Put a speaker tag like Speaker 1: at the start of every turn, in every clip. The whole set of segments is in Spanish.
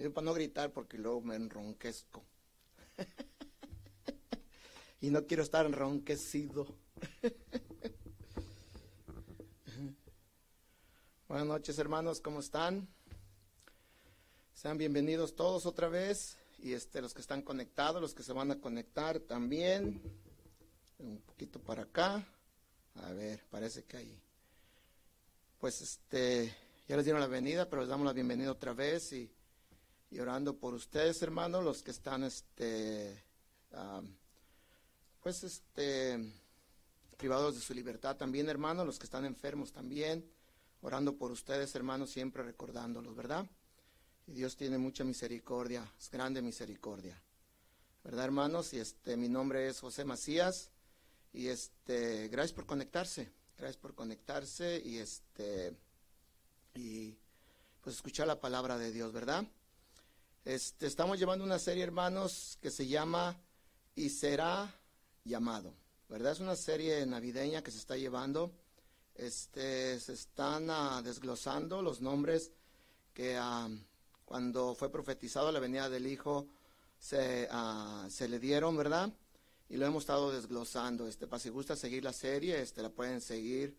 Speaker 1: Yo para no gritar porque luego me enronquezco. y no quiero estar enronquecido. Buenas noches hermanos, ¿cómo están? Sean bienvenidos todos otra vez y este los que están conectados, los que se van a conectar también. Un poquito para acá. A ver, parece que ahí. Pues este, ya les dieron la bienvenida, pero les damos la bienvenida otra vez y, orando por ustedes, hermanos, los que están este pues este privados de su libertad también, hermanos, los que están enfermos también, orando por ustedes, hermanos, siempre recordándolos, ¿verdad? Y Dios tiene mucha misericordia, es grande misericordia. ¿Verdad, hermanos? Y este mi nombre es José Macías y este gracias por conectarse. Gracias por conectarse y este y pues escuchar la palabra de Dios, ¿verdad? Este estamos llevando una serie, hermanos, que se llama Y será llamado. ¿Verdad? Es una serie navideña que se está llevando. Este se están ah, desglosando los nombres que ah, cuando fue profetizado la venida del Hijo se, ah, se le dieron, ¿verdad? y lo hemos estado desglosando. Este, para si gusta seguir la serie, este, la pueden seguir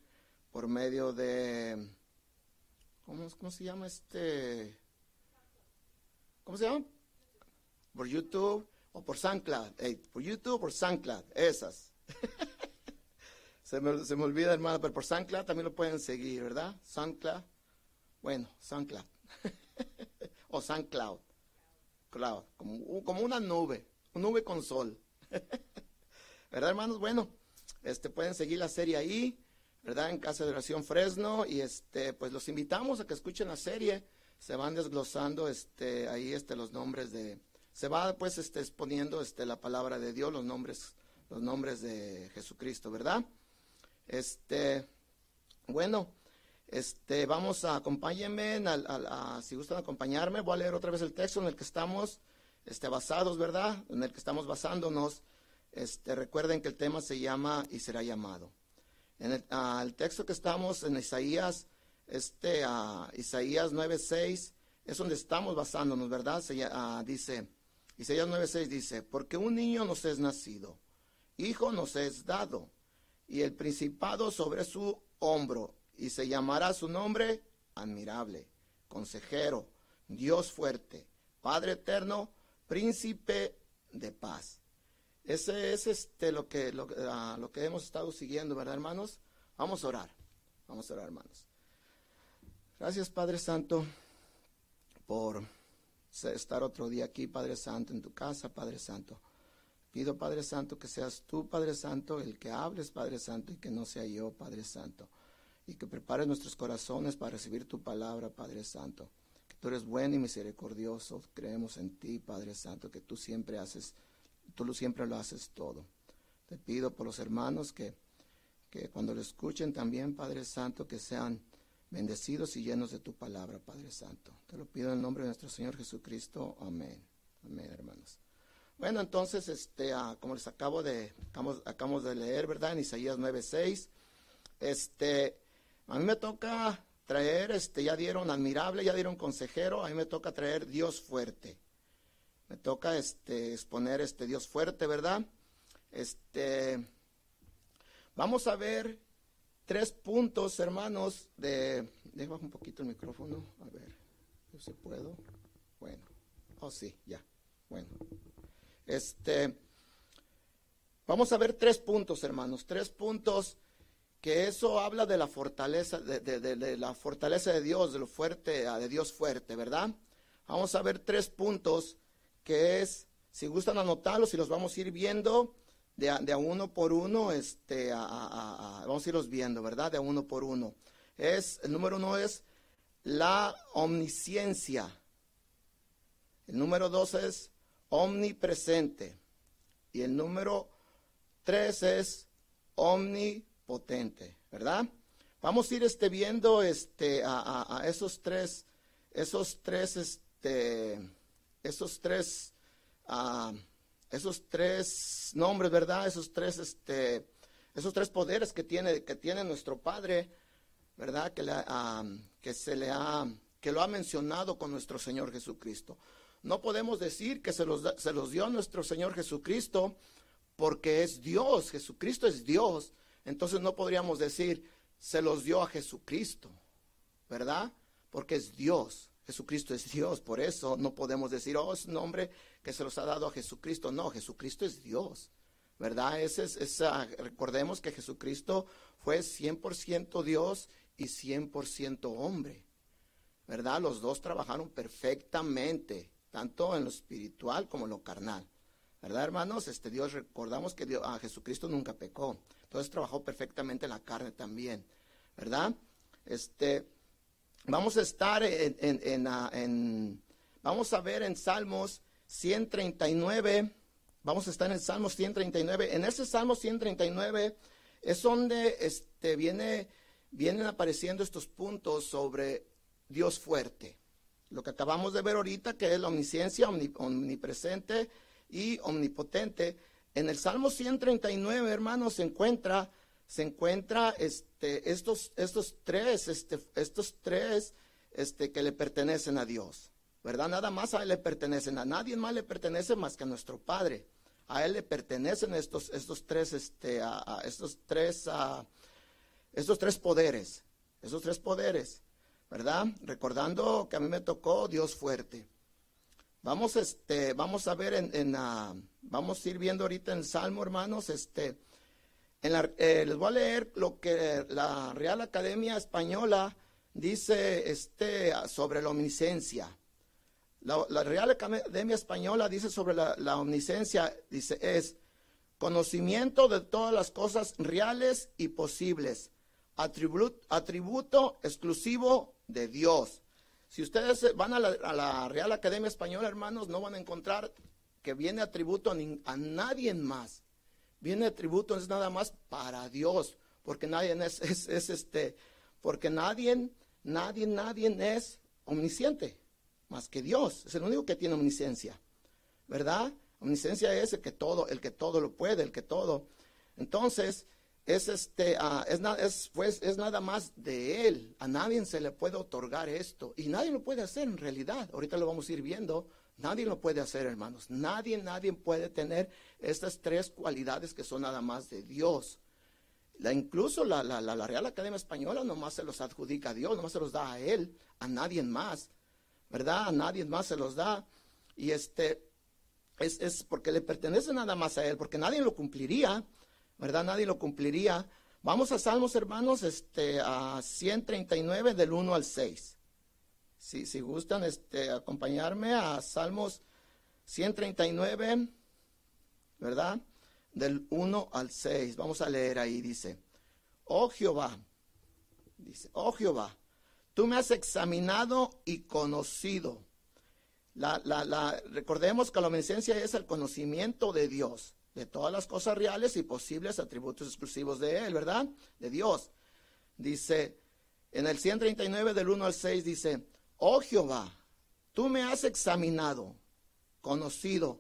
Speaker 1: por medio de, ¿cómo, cómo se llama este? ¿Cómo se llama? Por YouTube o por SoundCloud. por YouTube o por SoundCloud, esas. se, me, se me olvida, hermano, pero por SoundCloud también lo pueden seguir, ¿verdad? SoundCloud. Bueno, SoundCloud. o SoundCloud. Cloud, como, como una nube, una nube con sol. ¿Verdad, hermanos? Bueno, este, pueden seguir la serie ahí, ¿verdad? En Casa de Oración Fresno. Y este, pues los invitamos a que escuchen la serie. Se van desglosando este, ahí este, los nombres de. Se va pues este, exponiendo este, la palabra de Dios, los nombres, los nombres de Jesucristo, ¿verdad? Este, bueno, este, vamos a acompáñenme, si gustan acompañarme, voy a leer otra vez el texto en el que estamos este, basados, ¿verdad? En el que estamos basándonos. Este, recuerden que el tema se llama y será llamado. En el, ah, texto que estamos en Isaías, este, uh, Isaías 9.6, es donde estamos basándonos, ¿verdad? Se, uh, dice, Isaías 9.6 dice, porque un niño nos es nacido, hijo nos es dado, y el principado sobre su hombro, y se llamará su nombre admirable, consejero, Dios fuerte, Padre eterno, príncipe de paz. Ese es este, lo, que, ah, lo, que hemos estado siguiendo, ¿verdad, hermanos? Vamos a orar. Vamos a orar, hermanos. Gracias, Padre Santo, por estar otro día aquí, Padre Santo, en tu casa, Padre Santo. Pido, Padre Santo, que seas tú, Padre Santo, el que hables, Padre Santo, y que no sea yo, Padre Santo. Y que prepares nuestros corazones para recibir tu palabra, Padre Santo. Tú eres bueno y misericordioso. Creemos en ti, Padre Santo, que tú siempre haces, tú siempre lo haces todo. Te pido por los hermanos que, que cuando lo escuchen también, Padre Santo, que sean bendecidos y llenos de tu palabra, Padre Santo. Te lo pido en el nombre de nuestro Señor Jesucristo. Amén. Amén, hermanos. Bueno, entonces, este, ah, como les acabo de, acabamos, acabamos de leer, ¿verdad? En Isaías 9:6, este, a mí me toca traer, este, ya dieron admirable, ya dieron consejero, a mí me toca traer Dios fuerte. Me toca este, exponer este Dios fuerte, ¿verdad? Este, vamos a ver tres puntos, hermanos, de, dejo un poquito el micrófono, a ver, si puedo. Bueno, oh sí, ya, bueno. Este, vamos a ver tres puntos, hermanos, tres puntos que eso habla de la fortaleza, de, la fortaleza de Dios, de lo fuerte, ah, de Dios fuerte, ¿verdad? Vamos a ver tres puntos que es, si gustan anotarlos y los vamos a ir viendo de a, uno por uno, este, vamos a irlos viendo, ¿verdad? De a uno por uno. Es, el número uno es la omnisciencia. El número dos es omnipresente. Y el número tres es omnipotente potente, ¿verdad? Vamos a ir este, viendo este, a, esos tres, esos tres, este, esos tres, esos tres nombres, ¿verdad? Esos tres, este, esos tres poderes que tiene, que tiene nuestro Padre, ¿verdad? Que, le, que se le ha que lo ha mencionado con nuestro Señor Jesucristo. No podemos decir que se los, se los dio nuestro Señor Jesucristo porque es Dios, Jesucristo es Dios. Entonces no podríamos decir se los dio a Jesucristo, ¿verdad? Porque es Dios. Jesucristo es Dios, por eso no podemos decir, oh, es un nombre que se los ha dado a Jesucristo. No, Jesucristo es Dios, ¿verdad? Ese es, recordemos que Jesucristo fue 100% Dios y 100% hombre, ¿verdad? Los dos trabajaron perfectamente tanto en lo espiritual como en lo carnal. ¿Verdad, hermanos? Este Dios, recordamos que a Jesucristo nunca pecó. Entonces trabajó perfectamente en la carne también. ¿Verdad? Este, vamos a estar en, en, en, vamos a ver en Salmos 139, vamos a estar en Salmos 139. En ese Salmo 139 es donde este, viene, vienen apareciendo estos puntos sobre Dios fuerte lo que acabamos de ver ahorita, que es la omnisciencia, omnipresente y omnipotente. En el Salmo 139, hermanos, se encuentra, se encuentra este, estos, estos tres, este, estos tres este, que le pertenecen a Dios. ¿Verdad? Nada más a Él le pertenecen, a nadie más le pertenece más que a nuestro Padre. A Él le pertenecen estos, estos tres, este, a, estos tres, a, estos tres poderes, esos tres poderes. ¿verdad? Recordando que a mí me tocó Dios fuerte. Vamos, este, vamos a ver en, vamos a ir viendo ahorita en Salmo, hermanos, este, eh, les voy a leer lo que la Real Academia Española dice, este, sobre la omniscencia. La, Real Academia Española dice sobre la, la omniscencia, dice, es conocimiento de todas las cosas reales y posibles, atributo, atributo exclusivo de Dios. Si ustedes van a la, Real Academia Española, hermanos, no van a encontrar que viene atributo a, nadie más. Viene atributo es nada más para Dios, porque nadie es, es, este, porque nadie, nadie, nadie es omnisciente, más que Dios. Es el único que tiene omnisciencia, ¿verdad? Omnisciencia es el que todo, el que todo lo puede, el que todo. Entonces, es este ah, es, es, pues, es nada más de él. A nadie se le puede otorgar esto y nadie lo puede hacer en realidad. Ahorita lo vamos a ir viendo. Nadie lo puede hacer, hermanos. Nadie, nadie puede tener estas tres cualidades que son nada más de Dios. La, incluso la, la, la, Real Academia Española nomás se los adjudica a Dios, nomás se los da a Él, a nadie más, ¿verdad? A nadie más se los da. Y este es, es porque le pertenece nada más a Él, porque nadie lo cumpliría. ¿verdad? Nadie lo cumpliría. Vamos a Salmos, hermanos, este, a 139 del 1 al 6. Si, gustan este, acompañarme a Salmos 139, ¿verdad? Del 1 al 6. Vamos a leer ahí, dice, oh Jehová, dice, oh Jehová, tú me has examinado y conocido. La, recordemos que la omnisciencia es el conocimiento de Dios de todas las cosas reales y posibles atributos exclusivos de Él, ¿verdad? De Dios. Dice, en el 139 del 1 al 6 dice, oh Jehová, tú me has examinado, conocido,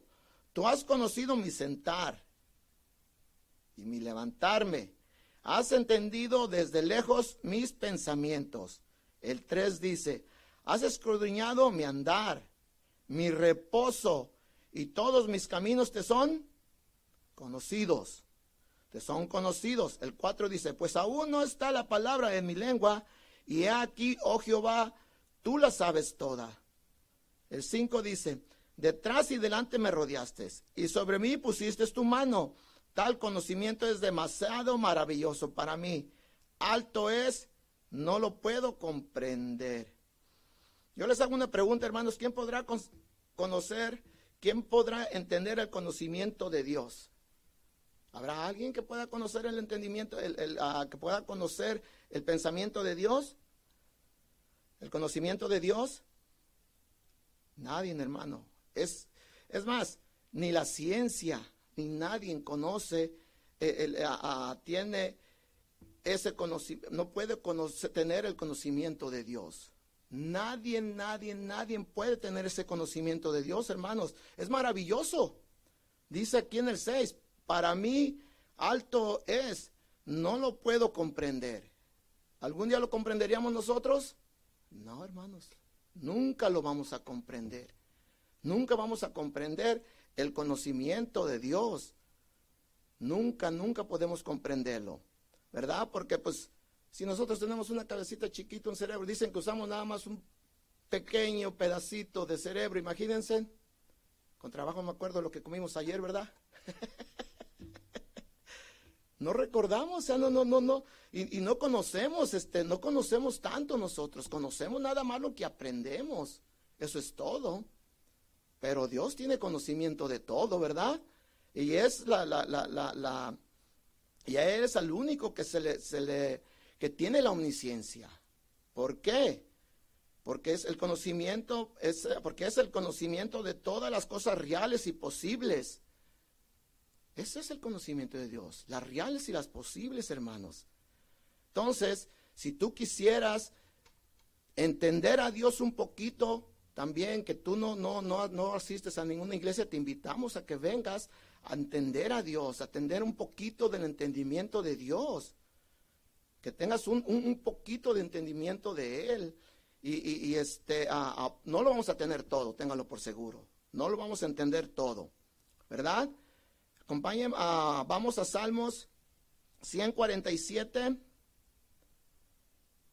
Speaker 1: tú has conocido mi sentar y mi levantarme, has entendido desde lejos mis pensamientos. El 3 dice, has escudriñado mi andar, mi reposo, y todos mis caminos te son conocidos. Te son conocidos. El 4 dice, pues aún no está la palabra en mi lengua, y he aquí, oh Jehová, tú la sabes toda. El 5 dice, detrás y delante me rodeaste, y sobre mí pusiste tu mano. Tal conocimiento es demasiado maravilloso para mí. Alto es, no lo puedo comprender. Yo les hago una pregunta, hermanos, ¿quién podrá conocer, quién podrá entender el conocimiento de Dios? ¿Habrá alguien que pueda conocer el entendimiento, el, ah, que pueda conocer el pensamiento de Dios? ¿El conocimiento de Dios? Nadie, hermano. Es, es más, ni la ciencia, ni nadie conoce, eh, tiene ese conocimiento, no puede tener el conocimiento de Dios. Nadie, nadie, nadie puede tener ese conocimiento de Dios, hermanos. Es maravilloso. Dice aquí en el 6, para mí alto es, no lo puedo comprender. ¿Algún día lo comprenderíamos nosotros? No, hermanos, Nunca lo vamos a comprender. Nunca vamos a comprender el conocimiento de Dios. Nunca, nunca podemos comprenderlo. ¿Verdad? Porque pues si nosotros tenemos una cabecita chiquita, un cerebro, dicen que usamos nada más un pequeño pedacito de cerebro, imagínense. Con trabajo me acuerdo lo que comimos ayer, ¿verdad? no recordamos, o sea, no, no, no, no, y, no conocemos, este, no conocemos tanto nosotros, conocemos nada más lo que aprendemos, eso es todo. Pero Dios tiene conocimiento de todo, ¿verdad? Y es la, la, la, la, y es el único que se le, se le, que tiene la omnisciencia. ¿Por qué? Porque es el conocimiento, es, porque es el conocimiento de todas las cosas reales y posibles. Ese es el conocimiento de Dios, las reales y las posibles, hermanos. Entonces, si tú quisieras entender a Dios un poquito, también que tú no, no, no, no asistes a ninguna iglesia, te invitamos a que vengas a entender a Dios, a entender un poquito del entendimiento de Dios, que tengas un, un, poquito de entendimiento de Él. Y, y, este, no lo vamos a tener todo, téngalo por seguro. No lo vamos a entender todo, ¿verdad? Acompañen, vamos a Salmos 147.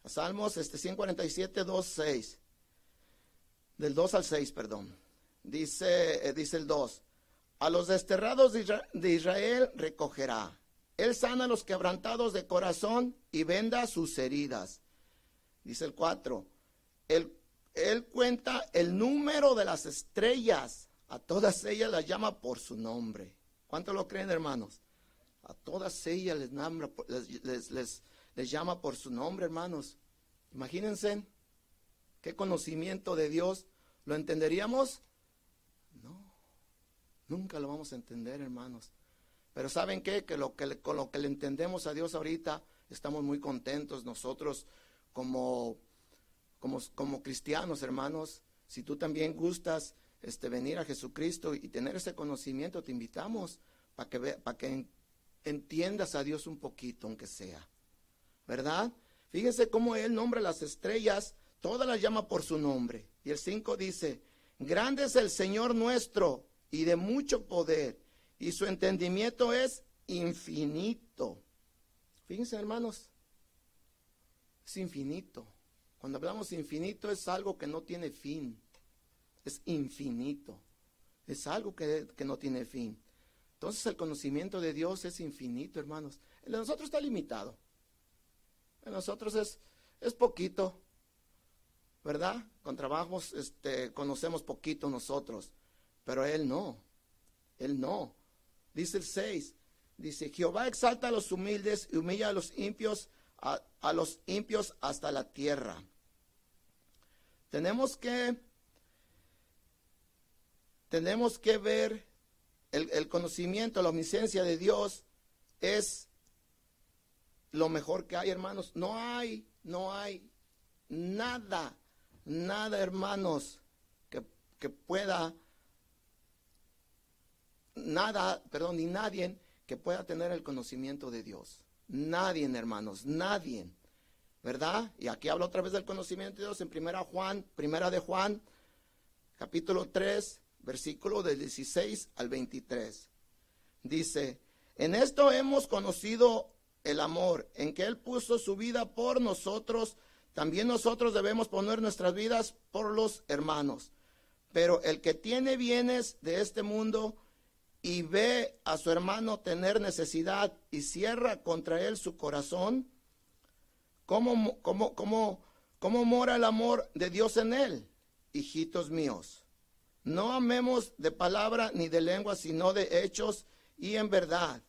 Speaker 1: A Salmos este, 147, 2, 6 del 2 al 6, perdón. Dice, eh, dice el 2, a los desterrados de Israel recogerá. Él sana a los quebrantados de corazón y venda sus heridas. Dice el 4, él, él cuenta el número de las estrellas, a todas ellas las llama por su nombre. ¿Cuánto lo creen, hermanos? A todas ellas les llama por su nombre, hermanos. Imagínense ¿Qué conocimiento de Dios? ¿Lo entenderíamos? No, nunca lo vamos a entender, hermanos. Pero ¿saben qué? Que, lo que con lo que le entendemos a Dios ahorita, estamos muy contentos nosotros como, como, como cristianos, hermanos. Si tú también gustas este, venir a Jesucristo y tener ese conocimiento, te invitamos para que, para que entiendas a Dios un poquito, aunque sea. ¿Verdad? Fíjense cómo Él nombra las estrellas todas las llama por su nombre. Y el 5 dice, grande es el Señor nuestro y de mucho poder, y su entendimiento es infinito. Fíjense, hermanos, es infinito. Cuando hablamos infinito es algo que no tiene fin. Es infinito. Es algo que, que no tiene fin. Entonces el conocimiento de Dios es infinito, hermanos. El de nosotros está limitado. El de nosotros es, es poquito. ¿verdad? Con trabajos este, conocemos poquito nosotros, pero él no, él no. Dice el 6, dice, Jehová exalta a los humildes y humilla a los impios, a, los impios hasta la tierra. Tenemos que, tenemos que ver el, conocimiento, la omnisciencia de Dios es lo mejor que hay, hermanos. No hay, no hay nada nada, hermanos, que, que pueda, nada, perdón, ni nadie que pueda tener el conocimiento de Dios. Nadie, hermanos, nadie. ¿Verdad? Y aquí hablo otra vez del conocimiento de Dios en primera Juan, primera de Juan, capítulo 3, versículo del 16 al 23. Dice, en esto hemos conocido el amor, en que Él puso su vida por nosotros también nosotros debemos poner nuestras vidas por los hermanos. Pero el que tiene bienes de este mundo y ve a su hermano tener necesidad y cierra contra él su corazón, ¿cómo, cómo, cómo, cómo mora el amor de Dios en él? Hijitos míos, no amemos de palabra ni de lengua, sino de hechos y en verdad.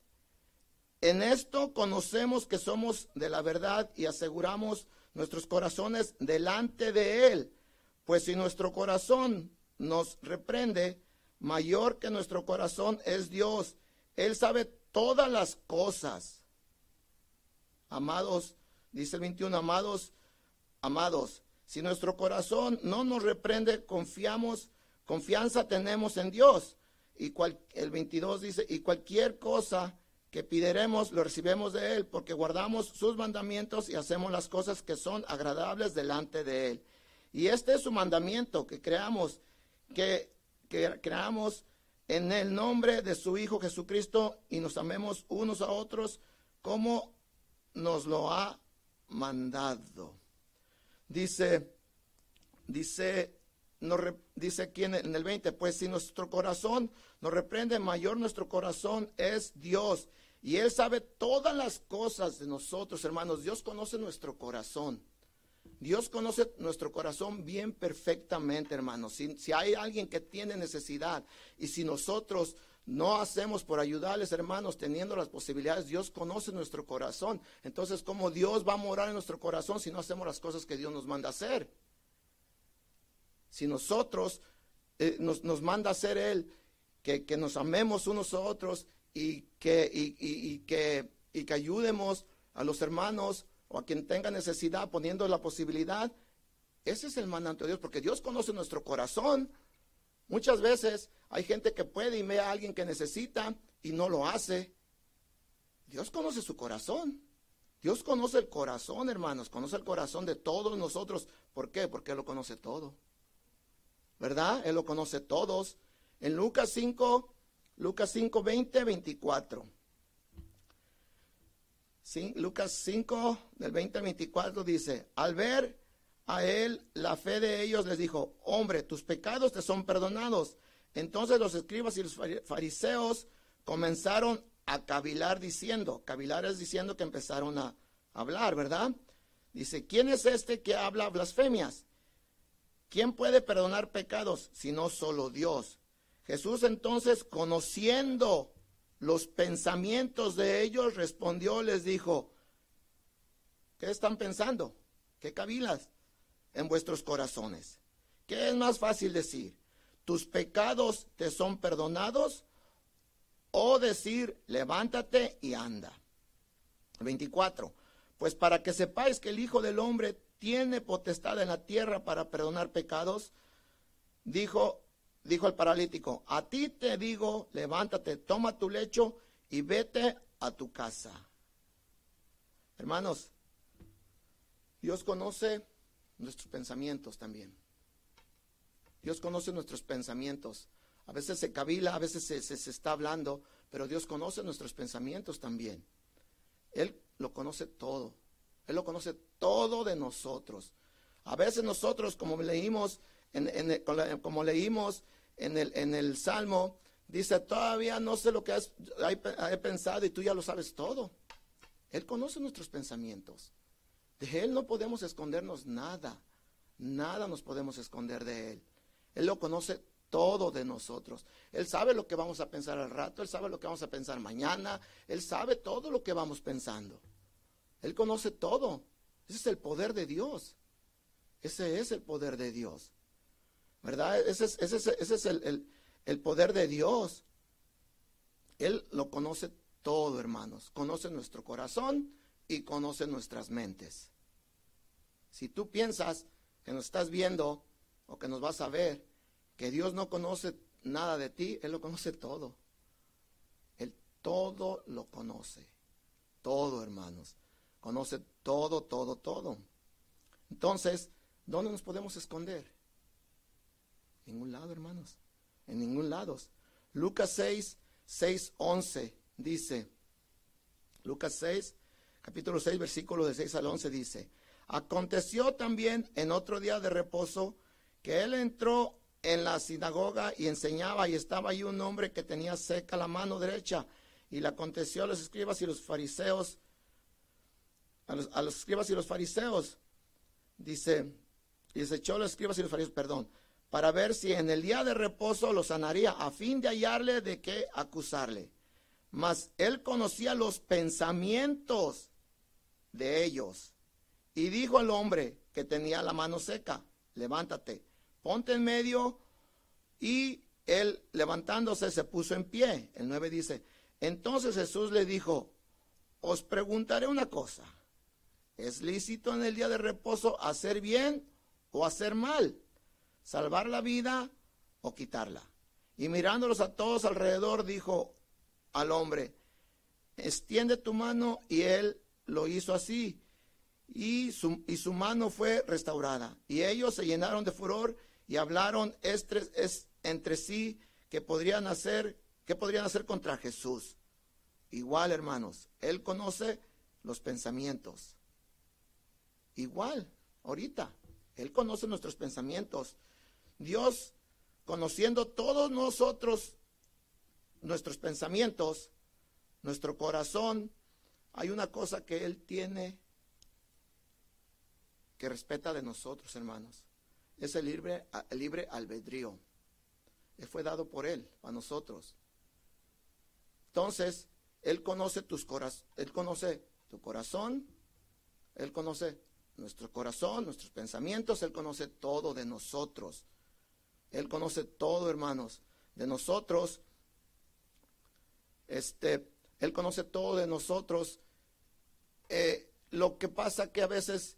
Speaker 1: En esto conocemos que somos de la verdad y aseguramos nuestros corazones delante de Él. Pues si nuestro corazón nos reprende, mayor que nuestro corazón es Dios. Él sabe todas las cosas. Amados, dice el 21, amados, amados, si nuestro corazón no nos reprende, confiamos, confianza tenemos en Dios. Y el 22 dice, y cualquier cosa que pideremos lo recibemos de Él, porque guardamos sus mandamientos y hacemos las cosas que son agradables delante de Él. Y este es su mandamiento, que creamos, que creamos en el nombre de su Hijo Jesucristo y nos amemos unos a otros como nos lo ha mandado. Dice, dice, nos, dice aquí en el 20, pues si nuestro corazón nos reprende, mayor nuestro corazón es Dios. Y Él sabe todas las cosas de nosotros, hermanos. Dios conoce nuestro corazón. Dios conoce nuestro corazón bien perfectamente, hermanos. Si, hay alguien que tiene necesidad y si nosotros no hacemos por ayudarles, hermanos, teniendo las posibilidades, Dios conoce nuestro corazón. Entonces, ¿cómo Dios va a morar en nuestro corazón si no hacemos las cosas que Dios nos manda hacer? Si nosotros eh, nos, manda hacer Él, que, nos amemos unos a otros y que, y que, y que ayudemos a los hermanos o a quien tenga necesidad poniendo la posibilidad. Ese es el mandato de Dios, porque Dios conoce nuestro corazón. Muchas veces hay gente que puede y ve a alguien que necesita y no lo hace. Dios conoce su corazón. Dios conoce el corazón, hermanos, conoce el corazón de todos nosotros. ¿Por qué? Porque lo conoce todo. ¿Verdad? Él lo conoce todos. En Lucas 5, Lucas 5, 20, 24. Lucas 5, del 20 al 24 dice, al ver a él la fe de ellos, les dijo, hombre, tus pecados te son perdonados. Entonces los escribas y los fariseos comenzaron a cavilar diciendo, cavilar es diciendo que empezaron a hablar, ¿verdad? Dice, ¿quién es este que habla blasfemias? ¿Quién puede perdonar pecados si no solo Dios? Jesús entonces, conociendo los pensamientos de ellos, respondió, les dijo, ¿qué están pensando? ¿Qué cavilas en vuestros corazones? ¿Qué es más fácil decir? ¿Tus pecados te son perdonados? O decir, levántate y anda. 24. Pues para que sepáis que el Hijo del Hombre tiene potestad en la tierra para perdonar pecados, dijo, dijo el paralítico, a ti te digo, levántate, toma tu lecho y vete a tu casa. Hermanos, Dios conoce nuestros pensamientos también. Dios conoce nuestros pensamientos. A veces se cavila, a veces se, se, está hablando, pero Dios conoce nuestros pensamientos también. Él lo conoce todo. Él lo conoce todo de nosotros. A veces nosotros, como leímos en, como leímos en el, en el Salmo, dice, todavía no sé lo que has, he pensado y tú ya lo sabes todo. Él conoce nuestros pensamientos. De Él no podemos escondernos nada. Nada nos podemos esconder de Él. Él lo conoce todo de nosotros. Él sabe lo que vamos a pensar al rato, Él sabe lo que vamos a pensar mañana, Él sabe todo lo que vamos pensando. Él conoce todo. Ese es el poder de Dios. Ese es el poder de Dios. ¿verdad? Ese es, ese es, el, el poder de Dios. Él lo conoce todo, hermanos. Conoce nuestro corazón y conoce nuestras mentes. Si tú piensas que nos estás viendo o que nos vas a ver, que Dios no conoce nada de ti, Él lo conoce todo. Él todo lo conoce. Todo, hermanos. Conoce todo, todo, todo. Entonces, ¿dónde nos podemos esconder? En ningún lado, hermanos. En ningún lado. Lucas 6, 6, 11 dice, Lucas 6, capítulo 6, versículo de 6 al 11 dice, aconteció también en otro día de reposo que él entró en la sinagoga y enseñaba y estaba ahí un hombre que tenía seca la mano derecha y le aconteció a los escribas y los fariseos, a los, escribas y los fariseos, dice, y se echó a los escribas y los fariseos, perdón, para ver si en el día de reposo lo sanaría, a fin de hallarle de qué acusarle. Mas él conocía los pensamientos de ellos. Y dijo al hombre que tenía la mano seca, levántate, ponte en medio. Y él levantándose se puso en pie. El 9 dice, entonces Jesús le dijo, os preguntaré una cosa. ¿Es lícito en el día de reposo hacer bien o hacer mal? salvar la vida o quitarla. Y mirándolos a todos alrededor, dijo al hombre, extiende tu mano y él lo hizo así. y su, y su mano fue restaurada. Y ellos se llenaron de furor y hablaron estres, es, entre sí que podrían hacer, que podrían hacer contra Jesús. Igual, hermanos, Él conoce los pensamientos. Igual, ahorita, Él conoce nuestros pensamientos. Dios, conociendo todos nosotros, nuestros pensamientos, nuestro corazón, hay una cosa que Él tiene que respeta de nosotros, hermanos. Es el libre, el libre albedrío. Él fue dado por Él, a nosotros. Entonces, Él conoce tus corazones, Él conoce tu corazón, Él conoce nuestro corazón, nuestros pensamientos, Él conoce todo de nosotros. Él conoce todo, hermanos, de nosotros. Este, Él conoce todo de nosotros. Eh, lo que pasa que a veces,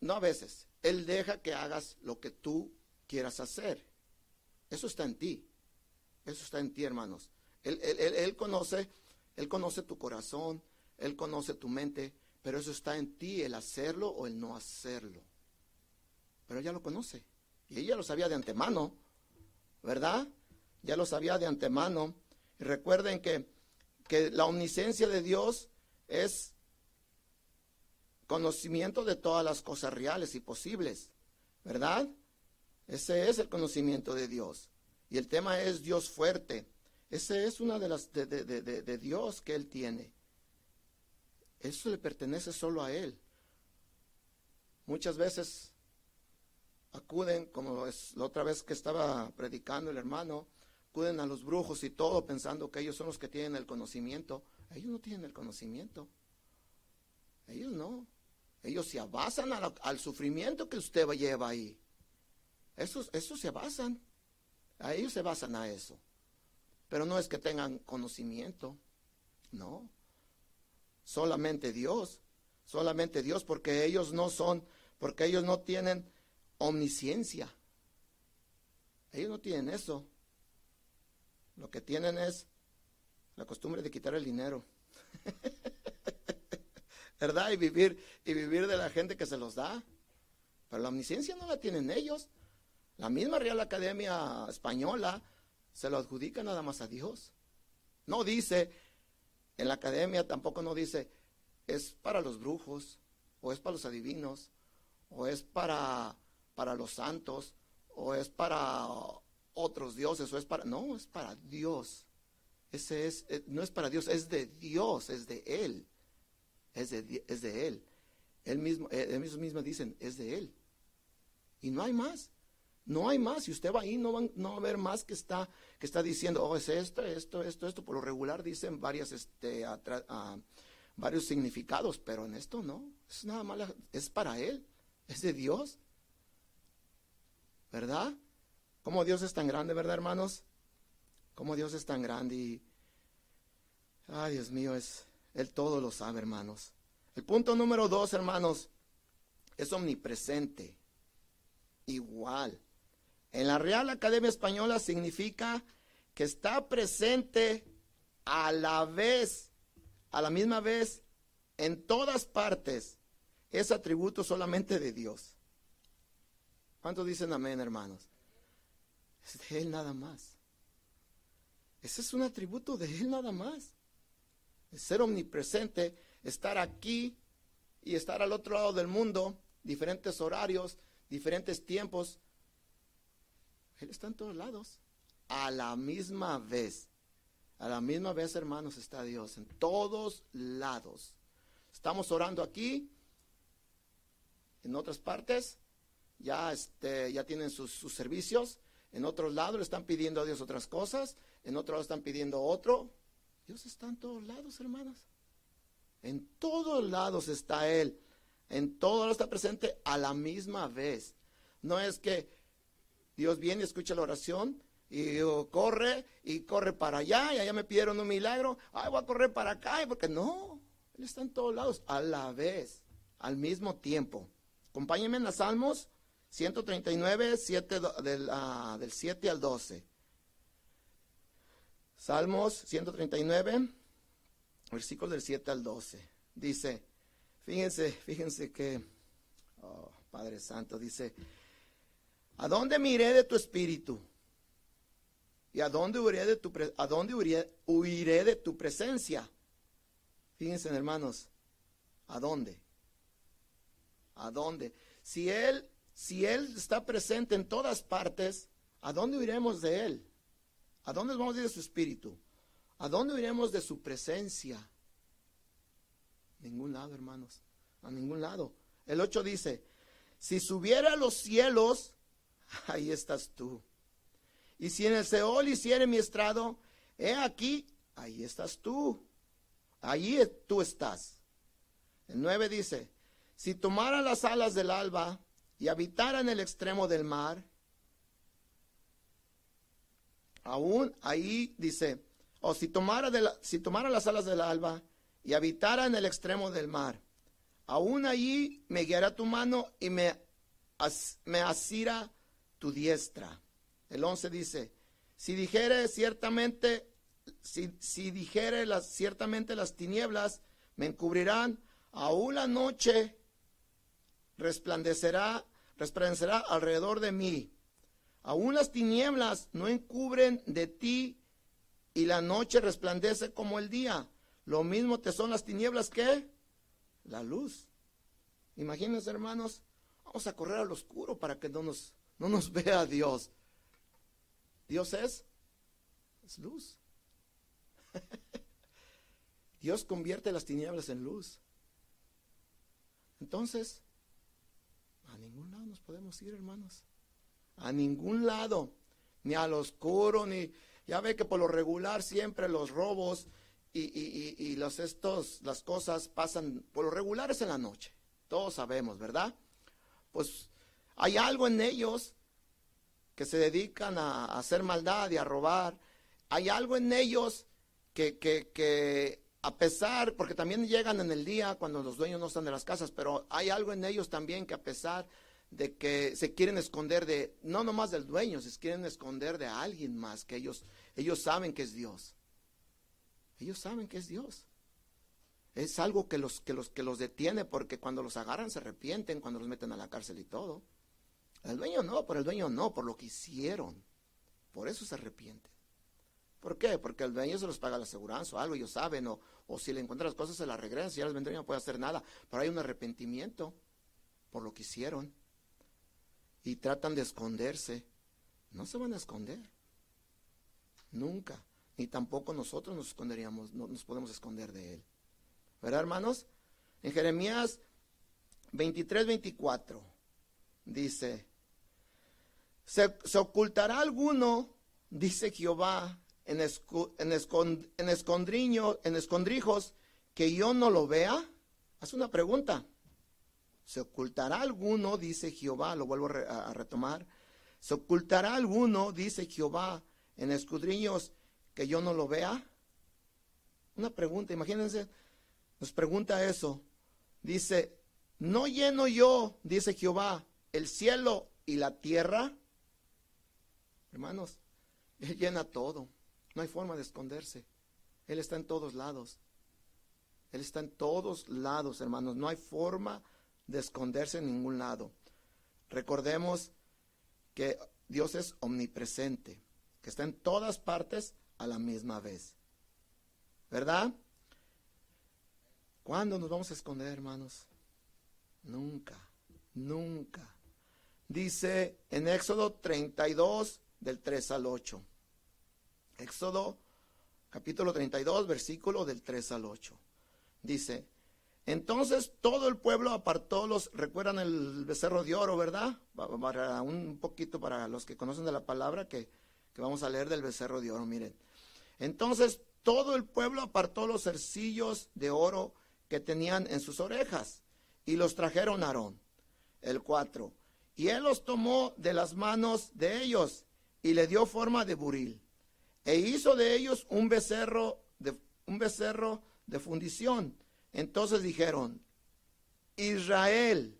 Speaker 1: no a veces, Él deja que hagas lo que tú quieras hacer. Eso está en ti. Eso está en ti, hermanos. Él, él, conoce, él conoce tu corazón, Él conoce tu mente, pero eso está en ti, el hacerlo o el no hacerlo. Pero ella lo conoce. Y ella lo sabía de antemano, ¿verdad? Ya lo sabía de antemano. Y recuerden que, que la omnisciencia de Dios es conocimiento de todas las cosas reales y posibles, ¿verdad? Ese es el conocimiento de Dios. Y el tema es Dios fuerte. Ese es una de las de, de, Dios que Él tiene. Eso le pertenece solo a Él. Muchas veces acuden, como es la otra vez que estaba predicando el hermano, acuden a los brujos y todo pensando que ellos son los que tienen el conocimiento. Ellos no tienen el conocimiento. Ellos no. Ellos se abasan al sufrimiento que usted lleva ahí. Esos, se basan, a ellos se basan a eso. Pero no es que tengan conocimiento, no. Solamente Dios, solamente Dios, porque ellos no son, porque ellos no tienen omnisciencia. Ellos no tienen eso. Lo que tienen es la costumbre de quitar el dinero. ¿Verdad? Y vivir, y vivir de la gente que se los da. Pero la omnisciencia no la tienen ellos. La misma Real Academia Española se lo adjudica nada más a Dios. No dice, en la academia tampoco no dice, es para los brujos, o es para los adivinos, o es para, para los santos, o es para otros dioses, o es para... No, es para Dios. Ese es, eh, no es para Dios, es de Dios, es de Él. Es de, es de Él. Él mismo, eh, ellos mismos dicen, es de Él. Y no hay más. No hay más. Si usted va ahí, no va, no va a ver más que está, que está diciendo, oh, es esto, esto, esto, esto. Por lo regular dicen este, varios significados, pero en esto no. Es nada más, es para Él. Es de Dios. ¿Verdad? Como Dios es tan grande, ¿verdad, hermanos? Como Dios es tan grande y, ay, Dios mío, es, Él todo lo sabe, hermanos. El punto número dos, hermanos, es omnipresente. Igual. En la Real Academia Española significa que está presente a la vez, a la misma vez, en todas partes. Es atributo solamente de Dios. ¿Cuántos dicen amén, hermanos? Es de Él nada más. Ese es un atributo de Él nada más. Ser omnipresente, estar aquí y estar al otro lado del mundo, diferentes horarios, diferentes tiempos, él está en todos lados. A la misma vez. A la misma vez, hermanos, está Dios. En todos lados. Estamos orando aquí. En otras partes. Ya, este, ya tienen sus, servicios. En otros lados le están pidiendo a Dios otras cosas. En otros lados están pidiendo otro. Dios está en todos lados, hermanos. En todos lados está Él. En todos lados está presente a la misma vez. No es que Dios viene, escucha la oración y corre y corre para allá y allá me pidieron un milagro. Ay, voy a correr para acá porque no, Él está en todos lados a la vez, al mismo tiempo. Acompáñenme en los Salmos 139, 7, del, del 7 al 12. Salmos 139, versículos del 7 al 12. Dice, Fíjense, fíjense que, oh, Padre Santo, dice, ¿a dónde miré de tu espíritu? ¿Y a dónde huiré de tu, a dónde huiré de tu presencia? Fíjense, hermanos, ¿a dónde? ¿A dónde? Si Él, si Él está presente en todas partes, ¿a dónde huiremos de Él? ¿A dónde vamos a ir de su espíritu? ¿A dónde iremos de su presencia? Ningún lado, hermanos. A ningún lado. El 8 dice, si subiera a los cielos, ahí estás tú. Y si en el Seol hiciere mi estrado, he aquí, ahí estás tú. Allí tú estás. El 9 dice, si tomara las alas del alba y habitara en el extremo del mar, aún ahí dice, o si tomara, de si tomara las alas del alba y habitara en el extremo del mar, aún allí me guiará tu mano y me, me asirá tu diestra. El 11 dice, si dijere ciertamente, si, dijere ciertamente las tinieblas me encubrirán, aún la noche resplandecerá, resplandecerá alrededor de mí. Aún las tinieblas no encubren de ti y la noche resplandece como el día. Lo mismo te son las tinieblas que la luz. Imagínense, hermanos, vamos a correr al oscuro para que no nos, no nos vea Dios. Dios es, luz. Dios convierte las tinieblas en luz. Entonces, a ningún lado nos podemos ir, hermanos. A ningún lado. Ni al oscuro, ni... Ya ve que por lo regular siempre los robos y, y, y, los estos, las cosas pasan, por lo regular es en la noche. Todos sabemos, ¿verdad? Pues hay algo en ellos que se dedican a, hacer maldad y a robar. Hay algo en ellos que, que, que a pesar, porque también llegan en el día cuando los dueños no están de las casas, pero hay algo en ellos también que a pesar de que se quieren esconder de, no nomás del dueño, se quieren esconder de alguien más, que ellos, ellos saben que es Dios. Ellos saben que es Dios. Es algo que los, que, los, que los detiene porque cuando los agarran se arrepienten, cuando los meten a la cárcel y todo. El dueño no, por el dueño no, por lo que hicieron. Por eso se arrepienten. ¿Por qué? Porque el dueño se los paga la aseguranza o algo, ellos saben, o, o si le encuentran las cosas se las regresan, si ya les vendría no puede hacer nada. Pero hay un arrepentimiento por lo que hicieron. Y tratan de esconderse. No se van a esconder. Nunca. Ni tampoco nosotros nos esconderíamos, no nos podemos esconder de él. ¿Verdad, hermanos? En Jeremías 23, 24 dice, se, ocultará alguno, dice Jehová, en, escondriño, en escondrijos, que yo no lo vea? Haz una pregunta. ¿Se ocultará alguno, dice Jehová, lo vuelvo a, retomar, ¿se ocultará alguno, dice Jehová, en escudriños que yo no lo vea? Una pregunta, imagínense, nos pregunta eso. Dice, ¿no lleno yo, dice Jehová, el cielo y la tierra? Hermanos, Él llena todo. No hay forma de esconderse. Él está en todos lados. Él está en todos lados, hermanos. No hay forma de esconderse en ningún lado. Recordemos que Dios es omnipresente, que está en todas partes a la misma vez. ¿Verdad? ¿Cuándo nos vamos a esconder, hermanos? Nunca, nunca. Dice en Éxodo 32, del 3 al 8. Éxodo capítulo 32, versículo del 3 al 8. Dice, entonces todo el pueblo apartó los, recuerdan el becerro de oro, ¿verdad? Para un poquito para los que conocen de la palabra que, que vamos a leer del becerro de oro, miren. Entonces todo el pueblo apartó los cercillos de oro que tenían en sus orejas y los trajeron a Aarón. El 4. Y él los tomó de las manos de ellos y le dio forma de buril e hizo de ellos un becerro de, un becerro de fundición. Entonces dijeron, Israel,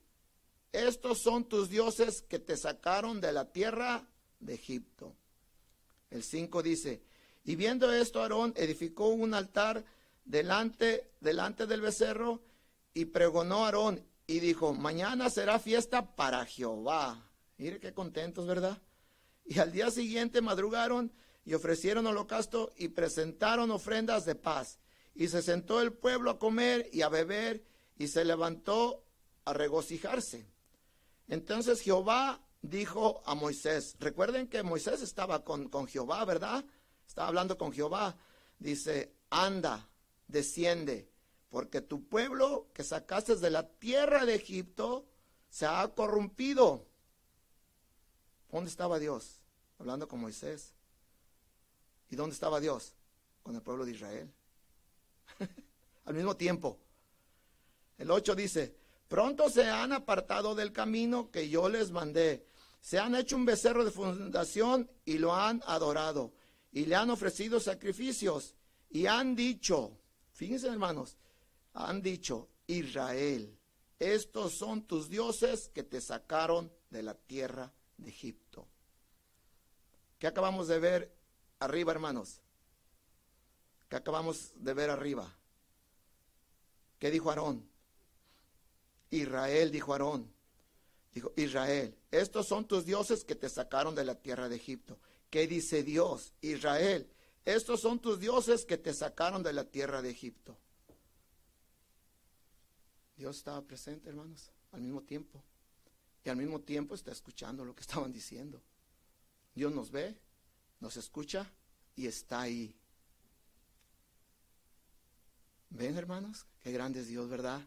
Speaker 1: estos son tus dioses que te sacaron de la tierra de Egipto. El 5 dice, y viendo esto Aarón edificó un altar delante, delante del becerro y pregonó Aarón y dijo, mañana será fiesta para Jehová. Mire qué contentos, ¿verdad? Y al día siguiente madrugaron y ofrecieron holocausto y presentaron ofrendas de paz. Y se sentó el pueblo a comer y a beber y se levantó a regocijarse. Entonces Jehová dijo a Moisés, recuerden que Moisés estaba con, con Jehová, ¿verdad? Estaba hablando con Jehová. Dice, anda, desciende, porque tu pueblo que sacaste de la tierra de Egipto se ha corrompido. ¿Dónde estaba Dios? Hablando con Moisés. ¿Y dónde estaba Dios? Con el pueblo de Israel. Al mismo tiempo. El 8 dice, pronto se han apartado del camino que yo les mandé. Se han hecho un becerro de fundación y lo han adorado. Y le han ofrecido sacrificios. Y han dicho, fíjense hermanos, han dicho, Israel, estos son tus dioses que te sacaron de la tierra de Egipto. ¿Qué acabamos de ver arriba, hermanos? ¿Qué acabamos de ver arriba? ¿Qué dijo Aarón? Israel, dijo Aarón. Dijo, Israel, estos son tus dioses que te sacaron de la tierra de Egipto. ¿Qué dice Dios? Israel, estos son tus dioses que te sacaron de la tierra de Egipto. Dios estaba presente, hermanos, al mismo tiempo. Y al mismo tiempo está escuchando lo que estaban diciendo. Dios nos ve, nos escucha y está ahí. ¿Ven, hermanos? Qué grande es Dios, ¿verdad?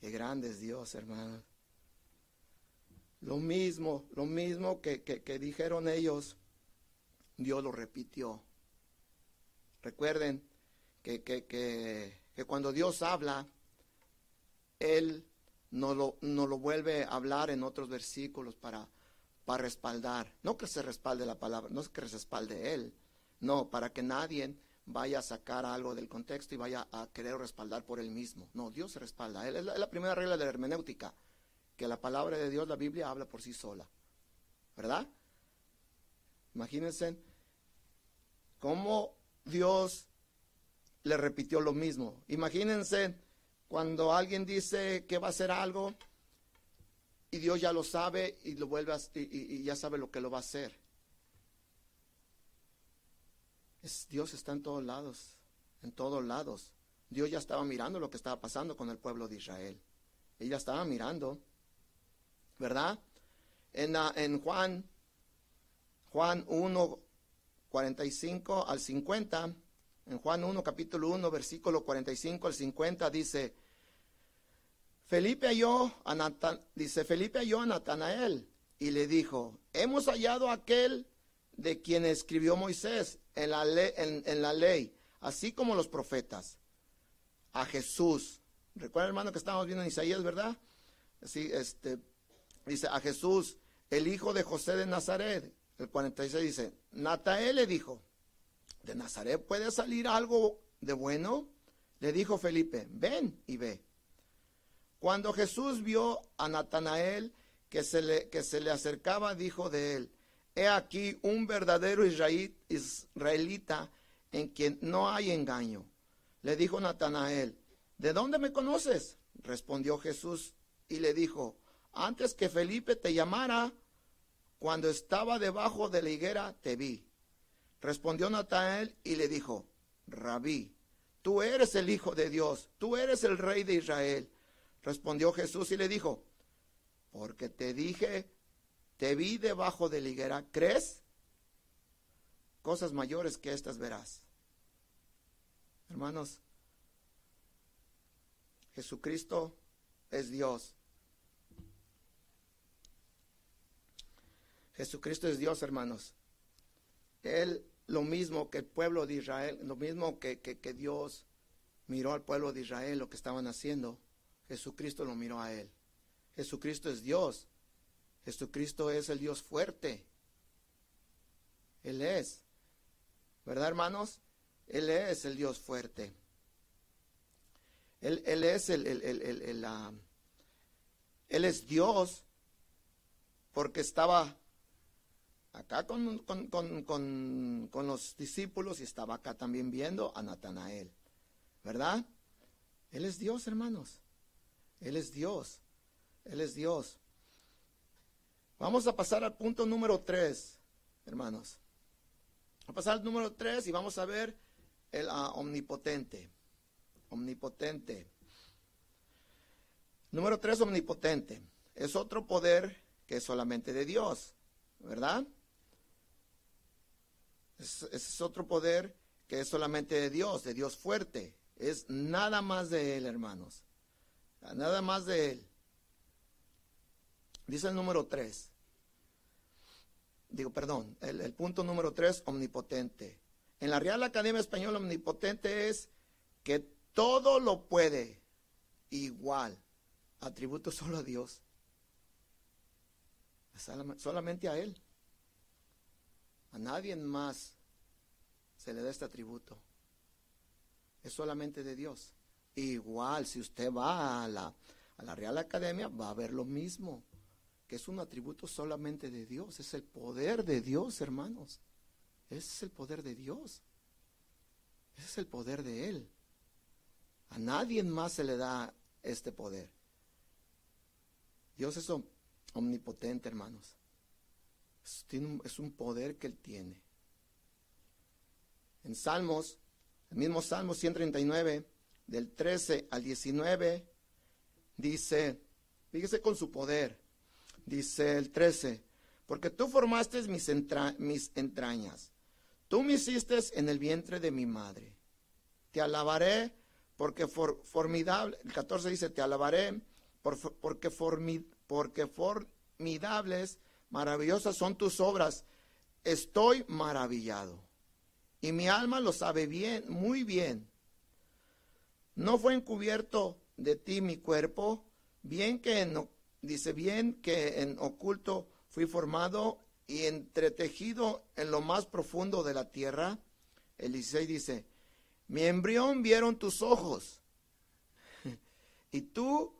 Speaker 1: Qué grande es Dios, hermanos. Lo mismo, lo mismo que, que, dijeron ellos, Dios lo repitió. Recuerden que, que, que, cuando Dios habla, Él no lo, no lo vuelve a hablar en otros versículos para, para respaldar. No que se respalde la palabra, no que se respalde Él. No, para que nadie vaya a sacar algo del contexto y vaya a querer respaldar por él mismo. No, Dios se respalda. Es la, es la primera regla de la hermenéutica, que la palabra de Dios, la Biblia, habla por sí sola. ¿Verdad? Imagínense cómo Dios le repitió lo mismo. Imagínense cuando alguien dice que va a hacer algo y Dios ya lo sabe y lo vuelve y ya sabe lo que lo va a hacer. Dios está en todos lados, en todos lados. Dios ya estaba mirando lo que estaba pasando con el pueblo de Israel. Ella estaba mirando, ¿verdad? En, en Juan, Juan 1, 45 al 50, en Juan 1, capítulo 1, versículo 45 al 50, dice, Felipe halló a dice, Felipe halló a Natanael y le dijo, hemos hallado aquel de quien escribió Moisés en la, ley, en, la ley, así como los profetas, a Jesús. Recuerda, hermano, que estamos viendo en Isaías, ¿verdad? Sí, este, dice, a Jesús, el hijo de José de Nazaret. El 46 dice, Natael le dijo, ¿de Nazaret puede salir algo de bueno? Le dijo Felipe, ven y ve. Cuando Jesús vio a Natanael que se le, que se le acercaba, dijo de él, He aquí un verdadero israelita en quien no hay engaño. Le dijo Natanael, ¿de dónde me conoces? Respondió Jesús y le dijo, antes que Felipe te llamara, cuando estaba debajo de la higuera, te vi. Respondió Natanael y le dijo, Rabí, tú eres el Hijo de Dios, tú eres el Rey de Israel. Respondió Jesús y le dijo, porque te dije te vi debajo de la higuera, ¿crees? Cosas mayores que estas verás. Hermanos, Jesucristo es Dios. Jesucristo es Dios, hermanos. Él, lo mismo que el pueblo de Israel, lo mismo que, que, que Dios miró al pueblo de Israel, lo que estaban haciendo, Jesucristo lo miró a él. Jesucristo es Dios. Jesucristo es el Dios fuerte. Él es. ¿Verdad, hermanos? Él es el Dios fuerte. Él, es el, el, Él es Dios porque estaba acá con, con, los discípulos y estaba acá también viendo a Natanael. ¿Verdad? Él es Dios, hermanos. Él es Dios. Él es Dios. Vamos a pasar al punto número 3, hermanos. Vamos a pasar al número 3 y vamos a ver el ah, omnipotente. Omnipotente. Número 3, omnipotente. Es otro poder que es solamente de Dios, ¿verdad? Es, es otro poder que es solamente de Dios, de Dios fuerte. Es nada más de Él, hermanos. Nada más de Él. Dice el número 3 digo, perdón, el, punto número tres, omnipotente. En la Real Academia Española, omnipotente es que todo lo puede igual. Atributo solo a Dios. Solamente a Él. A nadie más se le da este atributo. Es solamente de Dios. Igual, si usted va a la, a la Real Academia, va a ver lo mismo que es un atributo solamente de Dios, es el poder de Dios, hermanos. Ese es el poder de Dios. Ese es el poder de Él. A nadie más se le da este poder. Dios es omnipotente, hermanos. Es un poder que Él tiene. En Salmos, el mismo Salmo 139, del 13 al 19, dice, fíjese con su poder, dice el 13, porque tú formaste mis, entrañas, tú me hiciste en el vientre de mi madre. Te alabaré porque formidable, el 14 dice, te alabaré porque, porque formidables, maravillosas son tus obras. Estoy maravillado. Y mi alma lo sabe bien, muy bien. No fue encubierto de ti mi cuerpo, bien que no dice bien que en oculto fui formado y entretejido en lo más profundo de la tierra. El 16 dice, mi embrión vieron tus ojos. y tú,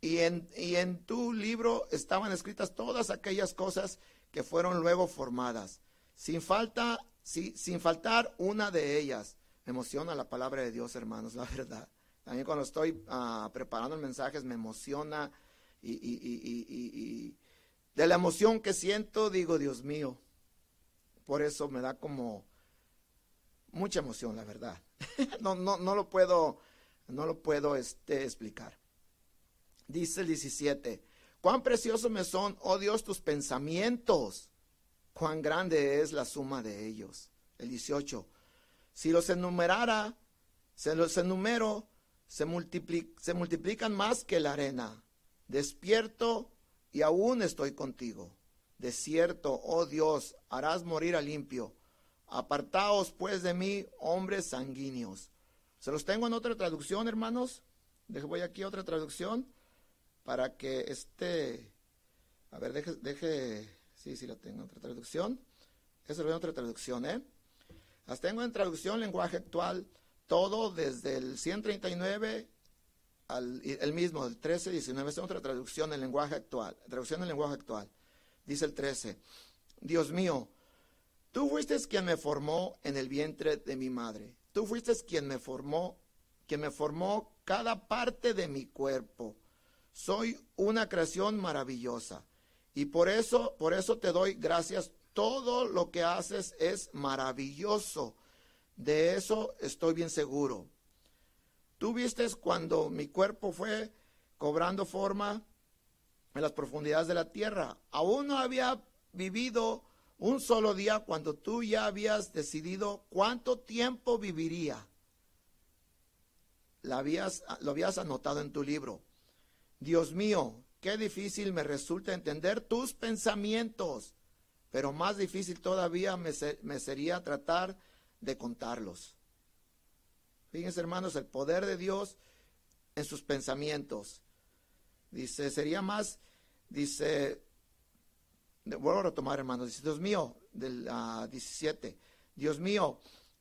Speaker 1: y en, y en tu libro estaban escritas todas aquellas cosas que fueron luego formadas, sin falta, sin faltar una de ellas. Me emociona la palabra de Dios, hermanos, la verdad. También cuando estoy ah, preparando mensajes me emociona y, de la emoción que siento digo, Dios mío, por eso me da como mucha emoción, la verdad. no, no, no lo puedo, no lo puedo este, explicar. Dice el 17, cuán preciosos me son, oh Dios, tus pensamientos, cuán grande es la suma de ellos. El 18, si los enumerara, se los enumero, se, se multiplican más que la arena. Despierto y aún estoy contigo. De cierto, oh Dios, harás morir al limpio. Apartaos pues de mí, hombres sanguíneos. Se los tengo en otra traducción, hermanos. Voy aquí a otra traducción para que este, a ver, deje, deje, sí, sí la tengo en otra traducción. Esa es otra traducción, ¿eh? Las tengo en traducción lenguaje actual todo desde el 139 al el mismo, el 13, 19, es otra traducción en lenguaje actual, traducción en lenguaje actual. Dice el 13, Dios mío, tú fuiste quien me formó en el vientre de mi madre. Tú fuiste quien me formó, quien me formó cada parte de mi cuerpo. Soy una creación maravillosa. Y por eso, por eso te doy gracias. Todo lo que haces es maravilloso. De eso estoy bien seguro. Tú viste cuando mi cuerpo fue cobrando forma en las profundidades de la tierra. Aún no había vivido un solo día cuando tú ya habías decidido cuánto tiempo viviría. lo habías anotado en tu libro. Dios mío, qué difícil me resulta entender tus pensamientos, pero más difícil todavía me, me sería tratar de contarlos. Fíjense, hermanos, el poder de Dios en sus pensamientos. Dice, sería más, dice, vuelvo a retomar, hermanos, dice, Dios mío, del 17, Dios mío,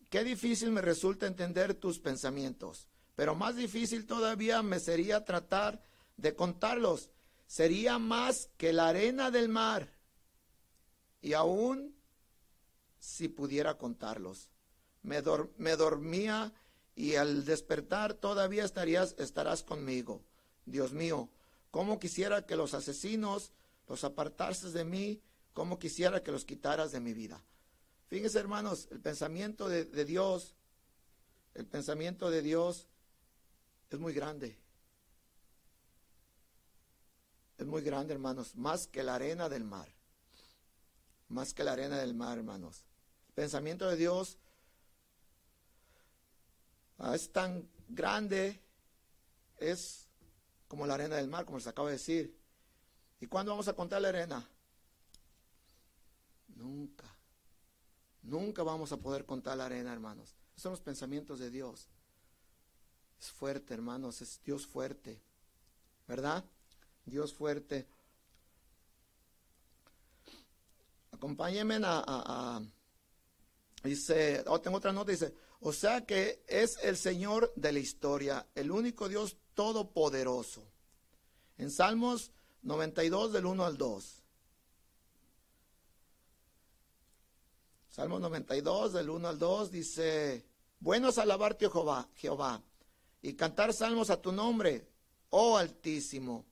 Speaker 1: qué difícil me resulta entender tus pensamientos, pero más difícil todavía me sería tratar de contarlos. Sería más que la arena del mar, y aún si pudiera contarlos me, dormía y al despertar todavía estarías, estarás conmigo. Dios mío, cómo quisiera que los asesinos los apartases de mí, cómo quisiera que los quitaras de mi vida. Fíjense, hermanos, el pensamiento de, de Dios, el pensamiento de Dios es muy grande. Es muy grande, hermanos, más que la arena del mar. Más que la arena del mar, hermanos. El pensamiento de Dios ah, es tan grande, es como la arena del mar, como les acabo de decir. ¿Y cuándo vamos a contar la arena? Nunca. Nunca vamos a poder contar la arena, hermanos. Son los pensamientos de Dios. Es fuerte, hermanos, es Dios fuerte. ¿Verdad? Dios fuerte. Acompáñenme a, dice, oh, tengo otra nota, dice, o sea que es el Señor de la historia, el único Dios todopoderoso. En Salmos 92 del 1 al 2. Salmos 92 del 1 al 2 dice, bueno es alabarte, Jehová, Jehová, y cantar salmos a tu nombre, oh Altísimo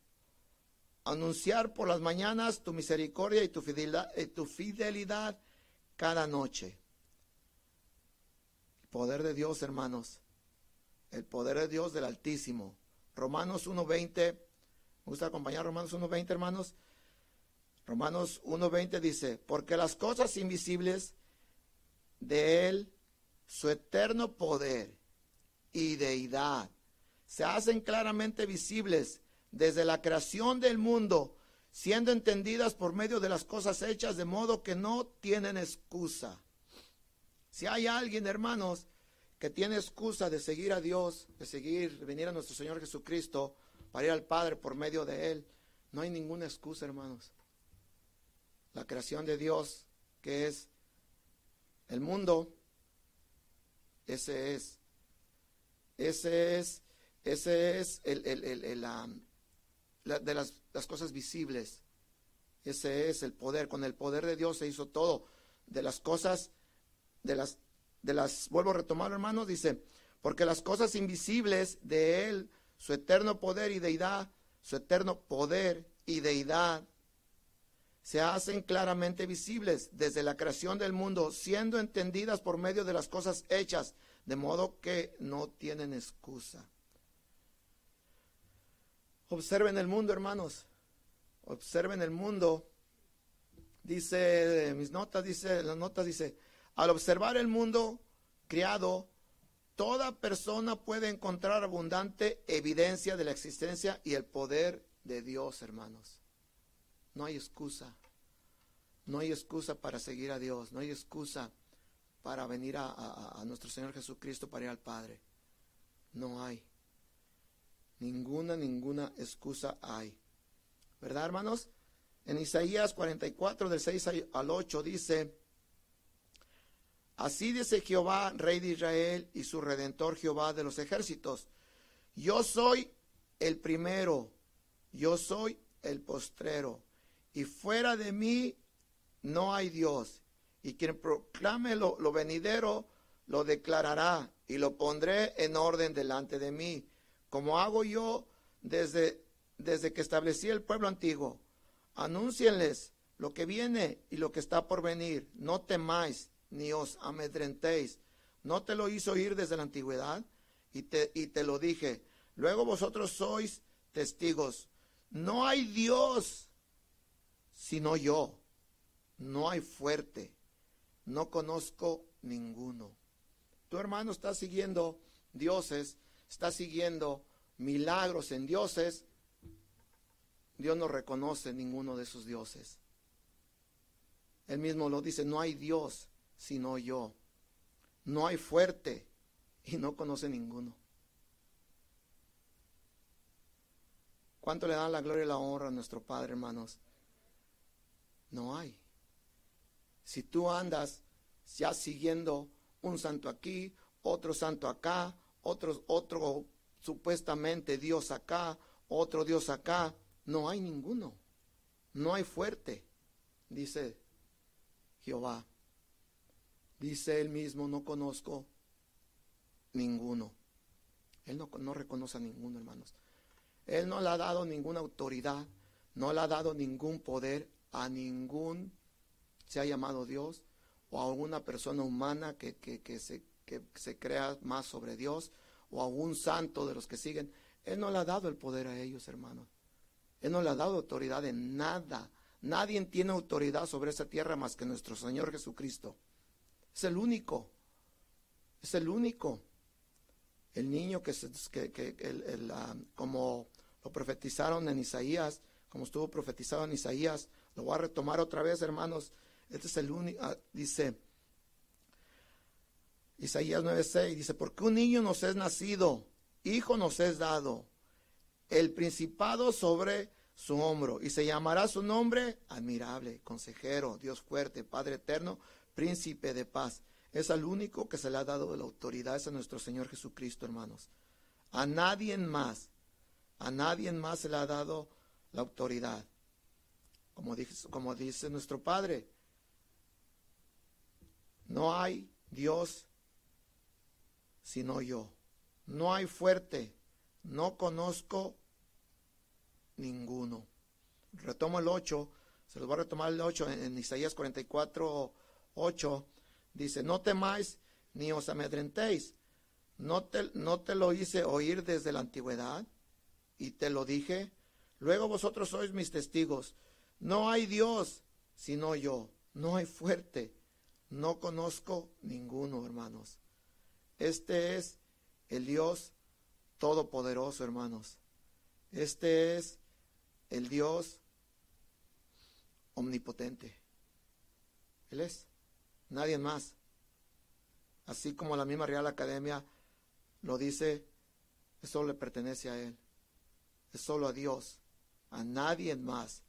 Speaker 1: anunciar por las mañanas tu misericordia y tu fidelidad, y tu fidelidad cada noche. El poder de Dios, hermanos. El poder de Dios del Altísimo. Romanos 1.20. Me gusta acompañar Romanos 1.20, hermanos. Romanos 1.20 dice, porque las cosas invisibles de Él, su eterno poder y deidad, se hacen claramente visibles desde la creación del mundo, siendo entendidas por medio de las cosas hechas, de modo que no tienen excusa. Si hay alguien, hermanos, que tiene excusa de seguir a Dios, de seguir, de venir a nuestro Señor Jesucristo, para ir al Padre por medio de Él, no hay ninguna excusa, hermanos. La creación de Dios, que es el mundo, ese es, ese es, ese es el, el, el, de las, cosas visibles. Ese es el poder. Con el poder de Dios se hizo todo. De las cosas, de las, de las, vuelvo a retomar hermanos, dice, porque las cosas invisibles de Él, su eterno poder y deidad, su eterno poder y deidad, se hacen claramente visibles desde la creación del mundo, siendo entendidas por medio de las cosas hechas, de modo que no tienen excusa. Observen el mundo, hermanos. Observen el mundo. Dice, mis notas, dice, las notas dice, al observar el mundo criado, toda persona puede encontrar abundante evidencia de la existencia y el poder de Dios, hermanos. No hay excusa. No hay excusa para seguir a Dios. No hay excusa para venir a, a nuestro Señor Jesucristo para ir al Padre. No hay. Ninguna, ninguna excusa hay. ¿Verdad, hermanos? En Isaías 44, del 6 al 8 dice, Así dice Jehová, Rey de Israel, y su Redentor Jehová de los ejércitos. Yo soy el primero, yo soy el postrero, y fuera de mí no hay Dios. Y quien proclame lo, lo venidero, lo declarará, y lo pondré en orden delante de mí como hago yo desde, desde que establecí el pueblo antiguo. Anúncienles lo que viene y lo que está por venir. No temáis ni os amedrentéis. ¿No te lo hizo oír desde la antigüedad? Y te, y te lo dije. Luego vosotros sois testigos. No hay Dios sino yo. No hay fuerte. No conozco ninguno. Tu hermano está siguiendo dioses está siguiendo milagros en dioses, Dios no reconoce ninguno de esos dioses. Él mismo lo dice, no hay Dios sino yo. No hay fuerte y no conoce ninguno. ¿Cuánto le dan la gloria y la honra a nuestro Padre, hermanos? No hay. Si tú andas ya siguiendo un santo aquí, otro santo acá, otro, otro supuestamente Dios acá, otro Dios acá. No hay ninguno. No hay fuerte, dice Jehová. Dice él mismo, no conozco ninguno. Él no, no reconoce a ninguno, hermanos. Él no le ha dado ninguna autoridad, no le ha dado ningún poder a ningún, se ha llamado Dios, o a alguna persona humana que, que, se, que se crea más sobre Dios, o a un santo de los que siguen. Él no le ha dado el poder a ellos, hermanos. Él no le ha dado autoridad en nada. Nadie tiene autoridad sobre esa tierra más que nuestro Señor Jesucristo. Es el único. Es el único. El niño que, que, que el, ah, como lo profetizaron en Isaías, como estuvo profetizado en Isaías, lo voy a retomar otra vez, hermanos. Este es el único, ah, dice Isaías 9:6, dice, porque un niño nos es nacido, hijo nos es dado, el principado sobre su hombro, y se llamará su nombre admirable, consejero, Dios fuerte, Padre eterno, príncipe de paz. Es al único que se le ha dado la autoridad, es a nuestro Señor Jesucristo, hermanos. A nadie más, a nadie más se le ha dado la autoridad. Como dice, como dice nuestro Padre, no hay Dios sino yo. No hay fuerte, no conozco ninguno. Retomo el 8, se los voy a retomar el 8 en, Isaías 44, 8. Dice, no temáis ni os amedrentéis. No te, no te lo hice oír desde la antigüedad y te lo dije. Luego vosotros sois mis testigos. No hay Dios sino yo. No hay fuerte. No conozco ninguno, hermanos. Este es el Dios todopoderoso, hermanos. Este es el Dios omnipotente. Él es, nadie más. Así como la misma Real Academia lo dice, eso le pertenece a Él. Es solo a Dios, a nadie más.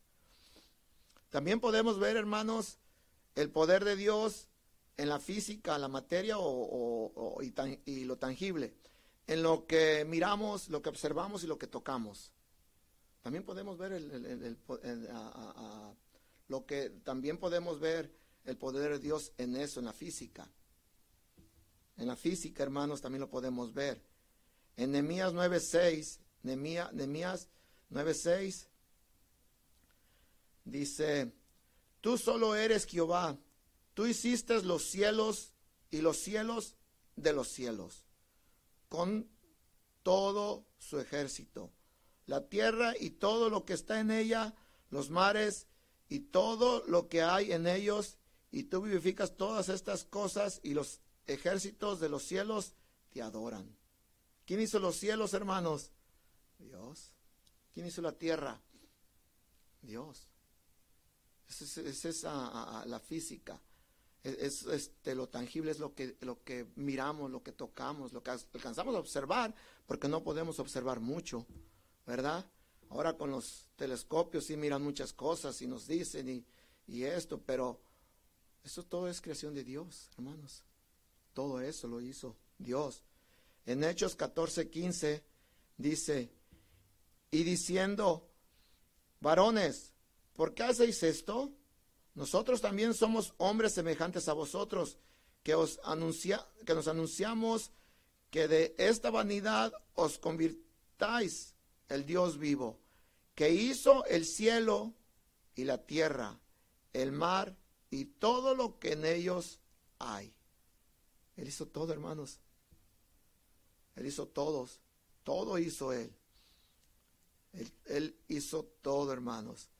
Speaker 1: También podemos ver, hermanos, el poder de Dios en la física, la materia o, y, lo tangible, en lo que miramos, lo que observamos y lo que tocamos. También podemos ver el, lo que también podemos ver el poder de Dios en eso, en la física. En la física, hermanos, también lo podemos ver. En Nehemías 9:6, Nehemías 9:6 dice, tú solo eres Jehová, tú hiciste los cielos y los cielos de los cielos, con todo su ejército la tierra y todo lo que está en ella, los mares y todo lo que hay en ellos, y tú vivificas todas estas cosas y los ejércitos de los cielos te adoran. ¿Quién hizo los cielos, hermanos? Dios. ¿Quién hizo la tierra? Dios. Esa es, la física. Es, este, lo tangible es lo que, lo que miramos, lo que tocamos, lo que alcanzamos a observar, porque no podemos observar mucho. ¿verdad? Ahora con los telescopios sí miran muchas cosas y nos dicen y, y esto, pero eso todo es creación de Dios, hermanos. Todo eso lo hizo Dios. En Hechos 14, 15 dice, y diciendo, varones, ¿por qué hacéis esto? Nosotros también somos hombres semejantes a vosotros, que, os anuncia, que nos anunciamos que de esta vanidad os convirtáis el Dios vivo, que hizo el cielo y la tierra, el mar y todo lo que en ellos hay. Él hizo todo, hermanos. Él hizo todos. Todo hizo Él. Él, hizo todo, hermanos.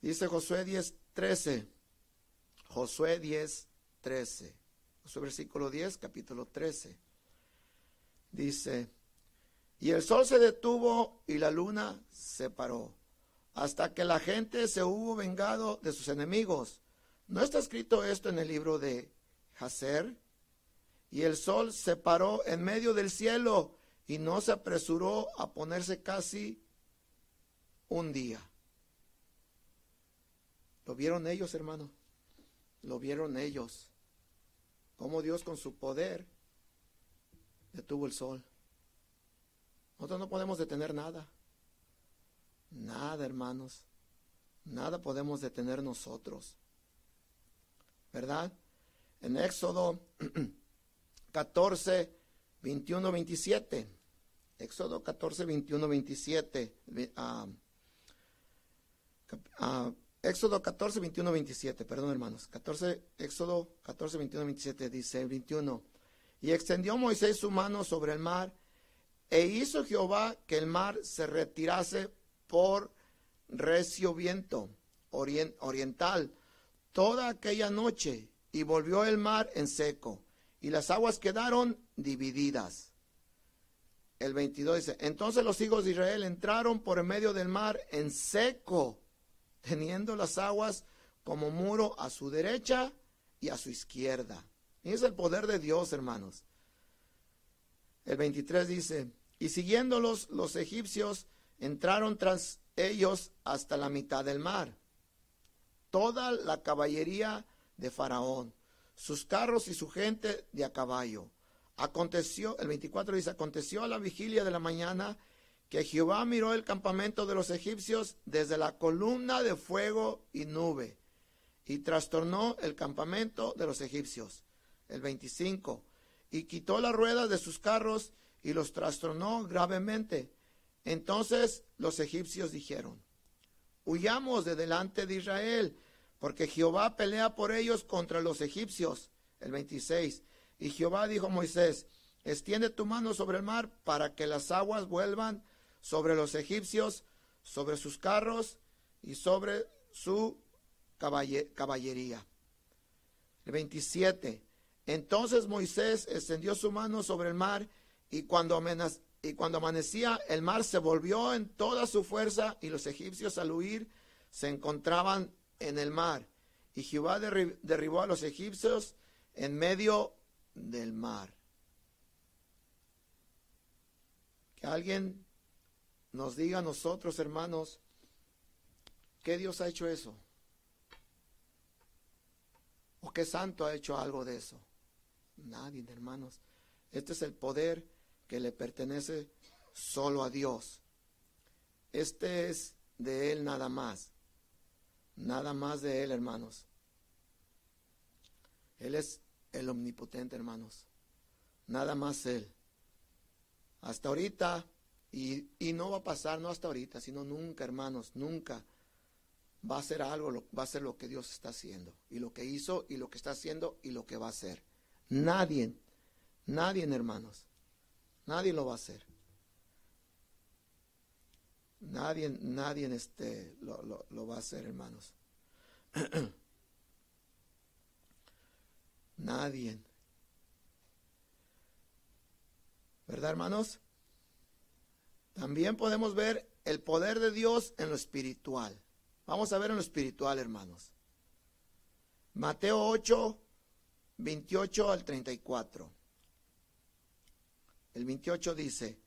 Speaker 1: Dice Josué 10, 13. Josué 10, 13. Josué versículo 10, capítulo 13. Dice, y el sol se detuvo y la luna se paró, hasta que la gente se hubo vengado de sus enemigos. ¿No está escrito esto en el libro de Hazer? Y el sol se paró en medio del cielo y no se apresuró a ponerse casi un día. ¿Lo vieron ellos, hermano? Lo vieron ellos. Cómo Dios con su poder detuvo el sol. Nosotros no podemos detener nada. Nada, hermanos. Nada podemos detener nosotros. ¿Verdad? En Éxodo 14, 21, 27. Éxodo 14, 21, 27. Éxodo 14, 21, 27. Perdón, hermanos. 14, Éxodo 14, 21, 27 dice 21. Y extendió Moisés su mano sobre el mar e hizo Jehová que el mar se retirase por recio viento oriental toda aquella noche y volvió el mar en seco y las aguas quedaron divididas. El 22 dice, entonces los hijos de Israel entraron por en medio del mar en seco, teniendo las aguas como muro a su derecha y a su izquierda. Y es el poder de Dios, hermanos. El 23 dice, y siguiéndolos los egipcios entraron tras ellos hasta la mitad del mar. Toda la caballería de Faraón, sus carros y su gente de a caballo. Aconteció, el 24 dice, aconteció a la vigilia de la mañana que Jehová miró el campamento de los egipcios desde la columna de fuego y nube y trastornó el campamento de los egipcios. El 25, y quitó las ruedas de sus carros y los trastornó gravemente. Entonces los egipcios dijeron, huyamos de delante de Israel, porque Jehová pelea por ellos contra los egipcios. El 26. Y Jehová dijo a Moisés, extiende tu mano sobre el mar para que las aguas vuelvan sobre los egipcios, sobre sus carros y sobre su caballería. El 27. Entonces Moisés extendió su mano sobre el mar y cuando, y cuando amanecía el mar se volvió en toda su fuerza y los egipcios al huir se encontraban en el mar. Y Jehová derribó a los egipcios en medio del mar. Que alguien nos diga a nosotros, hermanos, ¿qué Dios ha hecho eso? ¿O qué santo ha hecho algo de eso? Nadie, hermanos. Este es el poder que le pertenece solo a Dios. Este es de Él nada más. Nada más de Él, hermanos. Él es el omnipotente, hermanos. Nada más Él. Hasta ahorita, y, no va a pasar, no hasta ahorita, sino nunca, hermanos, nunca va a ser algo, va a ser lo que Dios está haciendo. Y lo que hizo, y lo que está haciendo, y lo que va a hacer. Nadie, nadie, hermanos, nadie lo va a hacer. Nadie, nadie este, lo, lo va a hacer, hermanos. nadie. ¿Verdad, hermanos? También podemos ver el poder de Dios en lo espiritual. Vamos a ver en lo espiritual, hermanos. Mateo 8, 28 al 34. El 28 dice,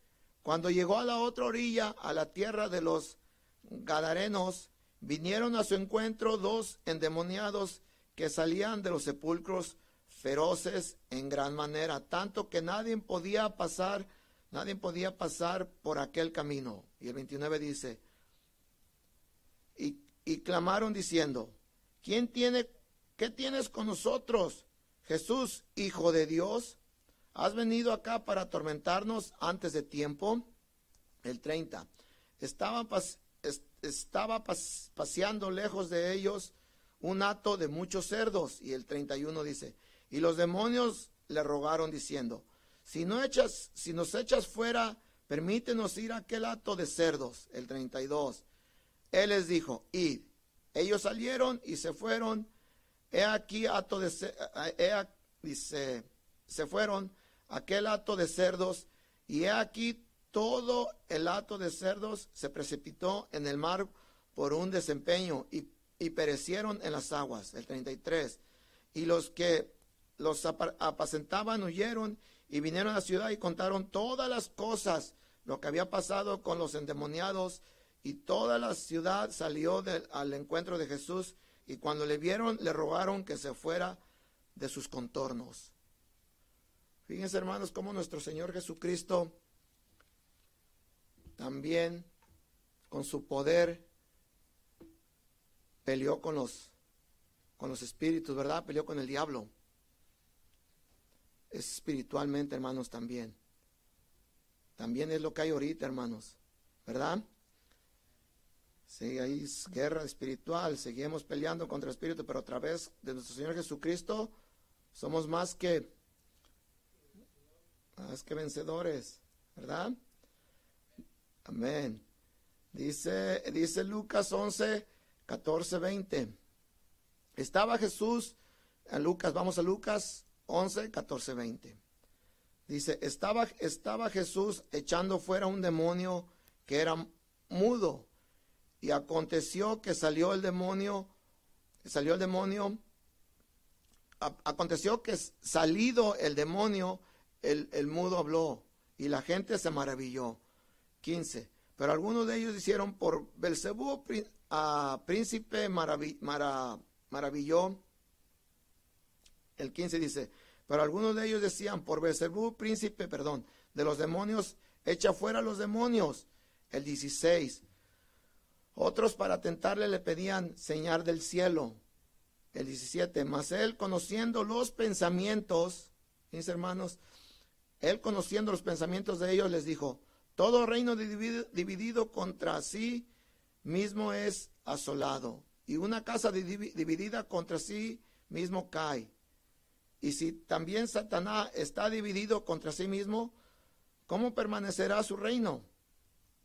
Speaker 1: cuando llegó a la otra orilla, a la tierra de los Gadarenos, vinieron a su encuentro dos endemoniados que salían de los sepulcros feroces en gran manera, tanto que nadie podía pasar, nadie podía pasar por aquel camino. Y el 29 dice, y, y clamaron diciendo, ¿quién tiene, qué tienes con nosotros, Jesús, Hijo de Dios? ¿Has venido acá para atormentarnos antes de tiempo? El 30. Estaba, estaba paseando lejos de ellos un hato de muchos cerdos. Y el 31 dice, y los demonios le rogaron diciendo, si, nos echas fuera, permítenos ir a aquel hato de cerdos. El 32. Él les dijo, id. Ellos salieron y se fueron. He aquí hato de he, dice, se fueron aquel hato de cerdos, y he aquí todo el hato de cerdos se precipitó en el mar por un desempeño y, y perecieron en las aguas. El 33. Y los que los apacentaban huyeron y vinieron a la ciudad y contaron todas las cosas, lo que había pasado con los endemoniados, y toda la ciudad salió al encuentro de Jesús, y cuando le vieron le rogaron que se fuera de sus contornos. Fíjense hermanos cómo nuestro Señor Jesucristo también con su poder peleó con los con los espíritus, ¿verdad? Peleó con el diablo. Espiritualmente, hermanos, también. También es lo que hay ahorita, hermanos, ¿verdad? Sí, hay guerra espiritual, seguimos peleando contra el espíritu, pero a través de nuestro Señor Jesucristo somos más que más que vencedores, ¿verdad? Amén. Dice, dice Lucas 11, 14, 20. Estaba Jesús, a Lucas, vamos a Lucas 11, 14, 20. Dice, estaba, estaba Jesús echando fuera un demonio que era mudo. Y aconteció que salió el demonio, salió el demonio, aconteció que salido el demonio, el, mudo habló y la gente se maravilló. 15. Pero algunos de ellos hicieron por Belcebú, a príncipe maravilló. El 15 dice, pero algunos de ellos decían, por Belcebú, príncipe, perdón, de los demonios, echa fuera los demonios. El 16. Otros para tentarle le pedían señal del cielo. El 17. Mas él conociendo los pensamientos, mis hermanos, él conociendo los pensamientos de ellos les dijo, todo reino dividido, contra sí mismo es asolado, y una casa dividida contra sí mismo cae. Y si también Satanás está dividido contra sí mismo, ¿cómo permanecerá su reino?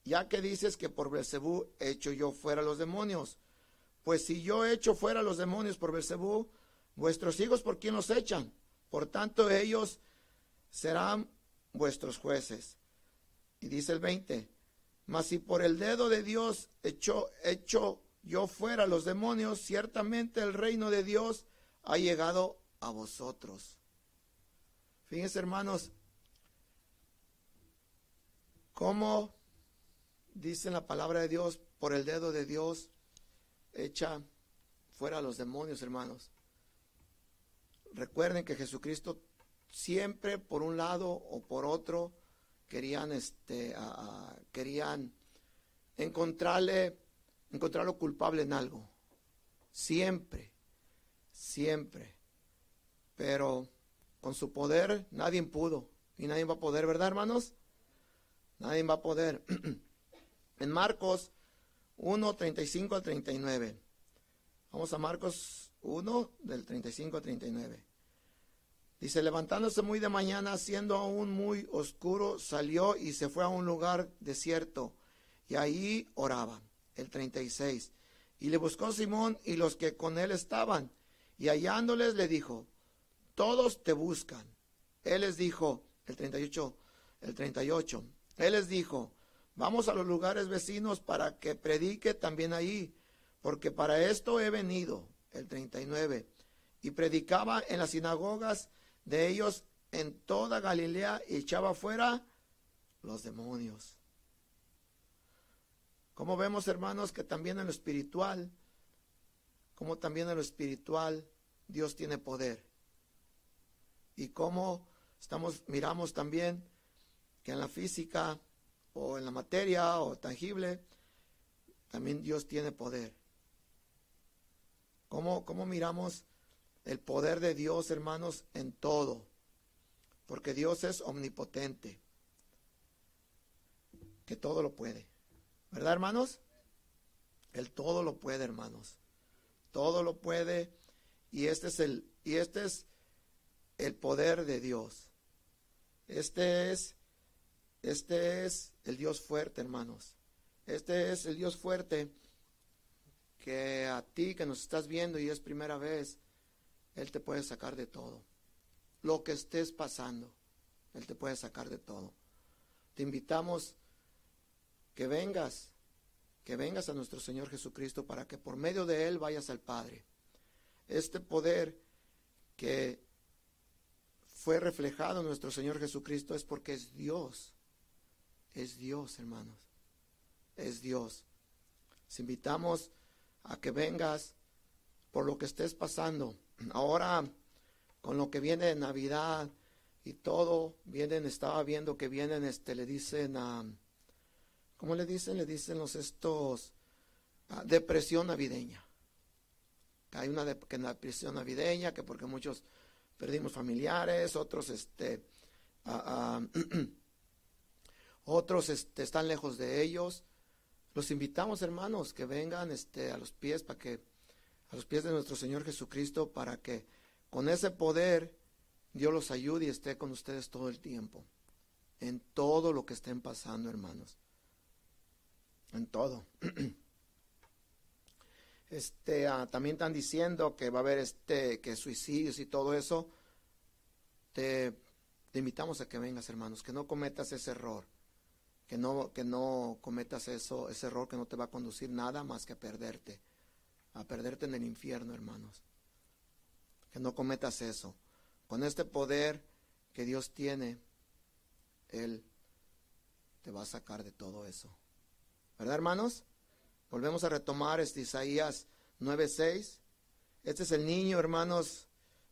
Speaker 1: Ya que dices que por Belcebú echo yo fuera los demonios. Pues si yo echo fuera los demonios por Belcebú, vuestros hijos por quién los echan. Por tanto, ellos serán vuestros jueces. Y dice el 20, mas si por el dedo de Dios echo, echo yo fuera los demonios, ciertamente el reino de Dios ha llegado a vosotros. Fíjense hermanos, cómo dice la palabra de Dios, por el dedo de Dios echa fuera los demonios, hermanos. Recuerden que Jesucristo siempre por un lado o por otro querían, este, querían encontrarle, encontrarlo culpable en algo. Siempre, siempre. Pero con su poder nadie pudo y nadie va a poder, ¿verdad, hermanos? Nadie va a poder. en Marcos 1, 35 al 39. Vamos a Marcos 1, del 35 al 39. Dice, levantándose muy de mañana, siendo aún muy oscuro, salió y se fue a un lugar desierto, y ahí oraba. El 36. Y le buscó Simón y los que con él estaban, y hallándoles le dijo, todos te buscan. Él les dijo, el 38, el 38, él les dijo, vamos a los lugares vecinos para que predique también ahí, porque para esto he venido. El 39. Y predicaba en las sinagogas de ellos en toda Galilea y echaba fuera los demonios. Como vemos, hermanos, que también en lo espiritual, como también en lo espiritual, Dios tiene poder. Y como estamos, miramos también que en la física o en la materia o tangible, también Dios tiene poder. ¿Cómo, cómo miramos el poder de Dios, hermanos, en todo, porque Dios es omnipotente, que todo lo puede. ¿Verdad, hermanos? Él todo lo puede, hermanos. Todo lo puede y este es el y este es el poder de Dios. Este es este es el Dios fuerte, hermanos. Este es el Dios fuerte que a ti que nos estás viendo y es primera vez, él te puede sacar de todo. Lo que estés pasando, Él te puede sacar de todo. Te invitamos que vengas, que vengas a nuestro Señor Jesucristo para que por medio de Él vayas al Padre. Este poder que fue reflejado nuestro Señor Jesucristo es porque es Dios. Es Dios, hermanos. Es Dios. Te invitamos a que vengas por lo que estés pasando Ahora, con lo que viene de Navidad y todo, vienen, estaba viendo que vienen, este, le dicen a, ¿cómo le dicen? Le dicen los estos, depresión navideña. Hay una, depresión navideña, que porque muchos perdimos familiares, otros, este, otros este, están lejos de ellos. Los invitamos, hermanos, que vengan este, a los pies para que a los pies de nuestro Señor Jesucristo para que con ese poder Dios los ayude y esté con ustedes todo el tiempo. En todo lo que estén pasando, hermanos. En todo. Este, ah, también están diciendo que va a haber este, que suicidios y todo eso. Te, te invitamos a que vengas, hermanos, que no cometas ese error que no, que no cometas eso, ese error que no te va a conducir nada más que a perderte, a perderte en el infierno, hermanos. Que no cometas eso. Con este poder que Dios tiene, Él te va a sacar de todo eso. ¿Verdad, hermanos? Volvemos a retomar este Isaías 9:6. Este es el niño, hermanos,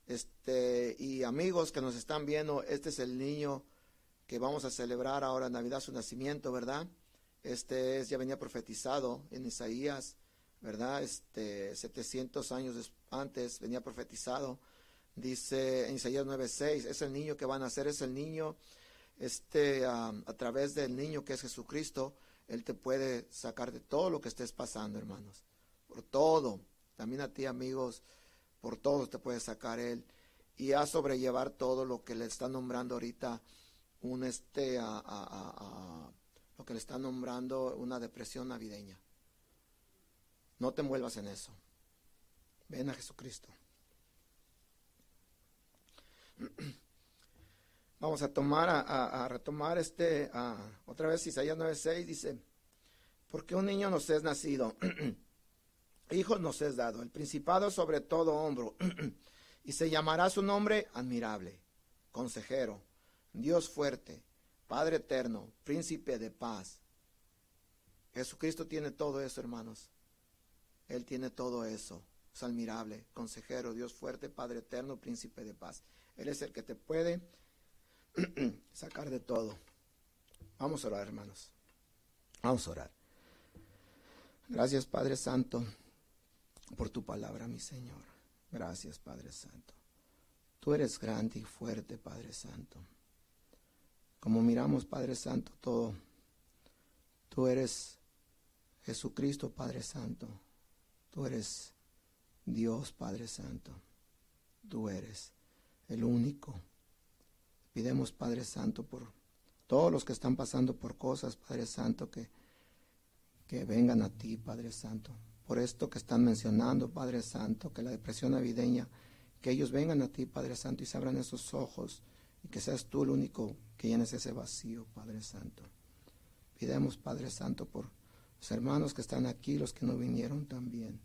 Speaker 1: este y amigos que nos están viendo, este es el niño que vamos a celebrar ahora Navidad su nacimiento, ¿verdad? Este es, ya venía profetizado en Isaías, ¿verdad? Este, 700 años antes venía profetizado. Dice en Isaías 9:6, es el niño que van a nacer, es el niño, este, a través del niño que es Jesucristo, Él te puede sacar de todo lo que estés pasando, hermanos. Por todo. También a ti, amigos, por todo te puede sacar Él. Y a sobrellevar todo lo que le está nombrando ahorita un este a, a, lo que le está nombrando una depresión navideña. No te envuelvas en eso. Ven a Jesucristo. Vamos a tomar, a, retomar este, otra vez Isaías 9:6 dice, porque un niño nos es nacido, hijo nos es dado, el principado sobre todo hombro, y se llamará su nombre admirable, consejero, Dios fuerte, Padre eterno, príncipe de paz. Jesucristo tiene todo eso, hermanos. Él tiene todo eso. Es admirable, consejero, Dios fuerte, Padre eterno, príncipe de paz. Él es el que te puede sacar de todo. Vamos a orar, hermanos. Vamos a orar. Gracias, Padre Santo, por tu palabra, mi Señor. Gracias, Padre Santo. Tú eres grande y fuerte, Padre Santo. Como miramos, Padre Santo, todo. Tú eres Jesucristo, Padre Santo. Tú eres Dios, Padre Santo. Tú eres el único. Pidemos, Padre Santo, por todos los que están pasando por cosas, Padre Santo, que, que vengan a ti, Padre Santo. Por esto que están mencionando, Padre Santo, que la depresión navideña, que ellos vengan a ti, Padre Santo, y se abran esos ojos y que seas tú el único que llenes ese vacío, Padre Santo. Pidemos, Padre Santo, por los hermanos que están aquí, los que no vinieron también.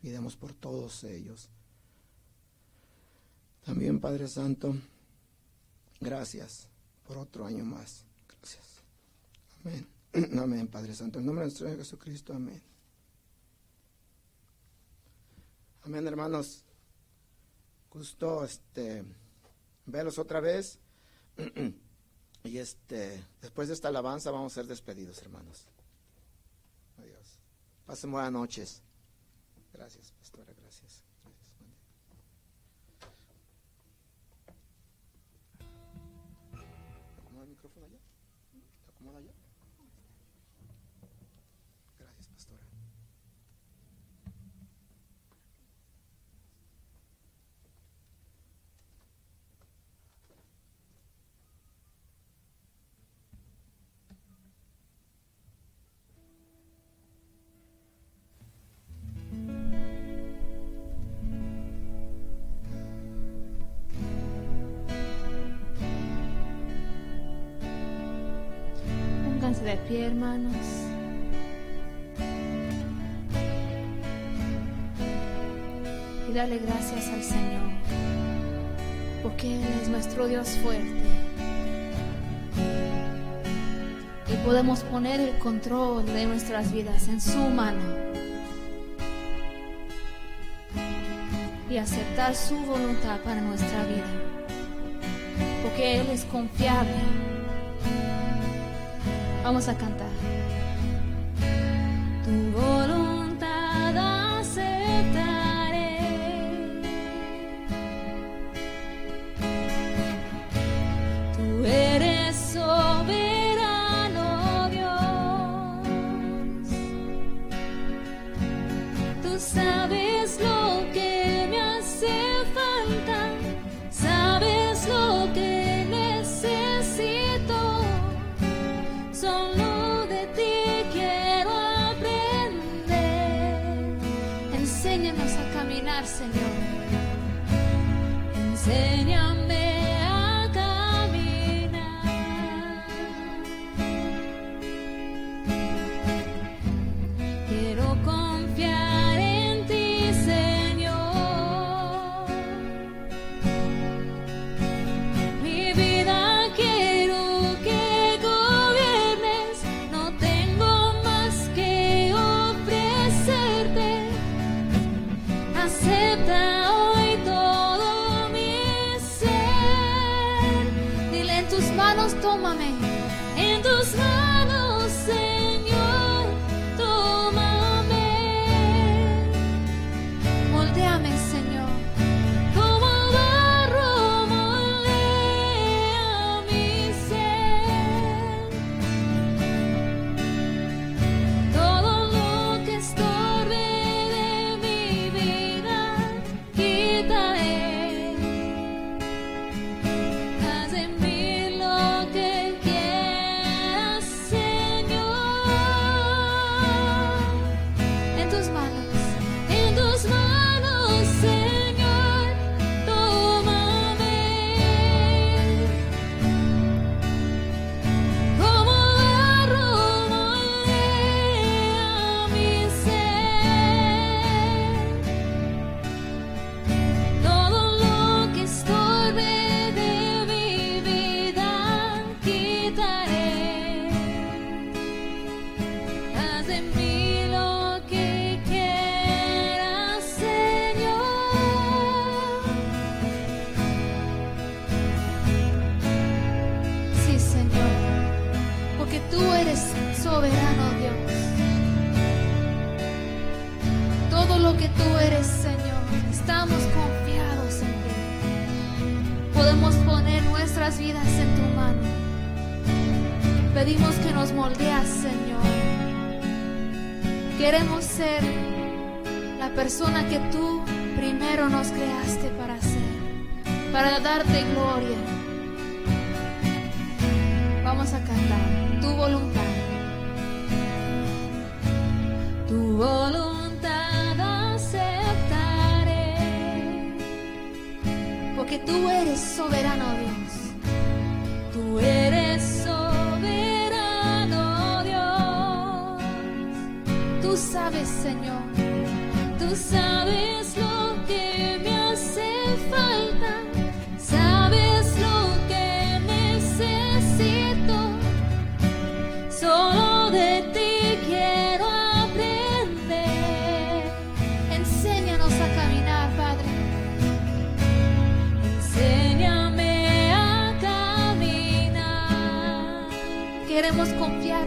Speaker 1: Pidemos por todos ellos. También, Padre Santo, gracias por otro año más. Gracias. Amén. Amén, Padre Santo. En nombre de nuestro Señor Jesucristo, amén. Amén, hermanos. Gusto, este verlos otra vez. y este, después de esta alabanza vamos a ser despedidos, hermanos. Adiós. Pasen buenas noches. Gracias. Micrófono allá? ¿Acomoda allá?
Speaker 2: De pie, hermanos. Y darle gracias al Señor, porque Él es nuestro Dios fuerte. Y podemos poner el control de nuestras vidas en su mano. Y aceptar su voluntad para nuestra vida. Porque Él es confiable Vamos a cantar. tus manos.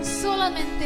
Speaker 2: Vida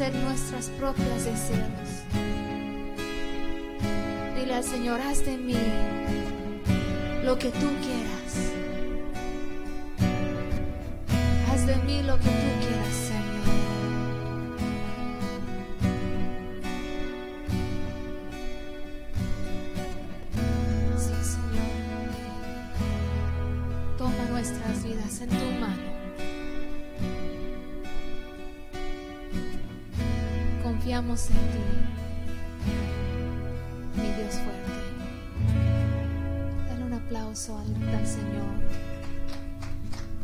Speaker 2: satisfacer nuestros propios deseos. Dile al Señor, haz de mí lo que tú quieras.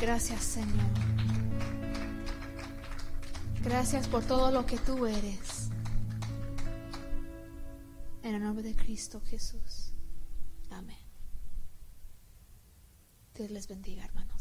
Speaker 2: Gracias, Señor. Gracias por todo lo que tú eres. En el nombre de Cristo Jesús. Amén. Dios les bendiga, hermano.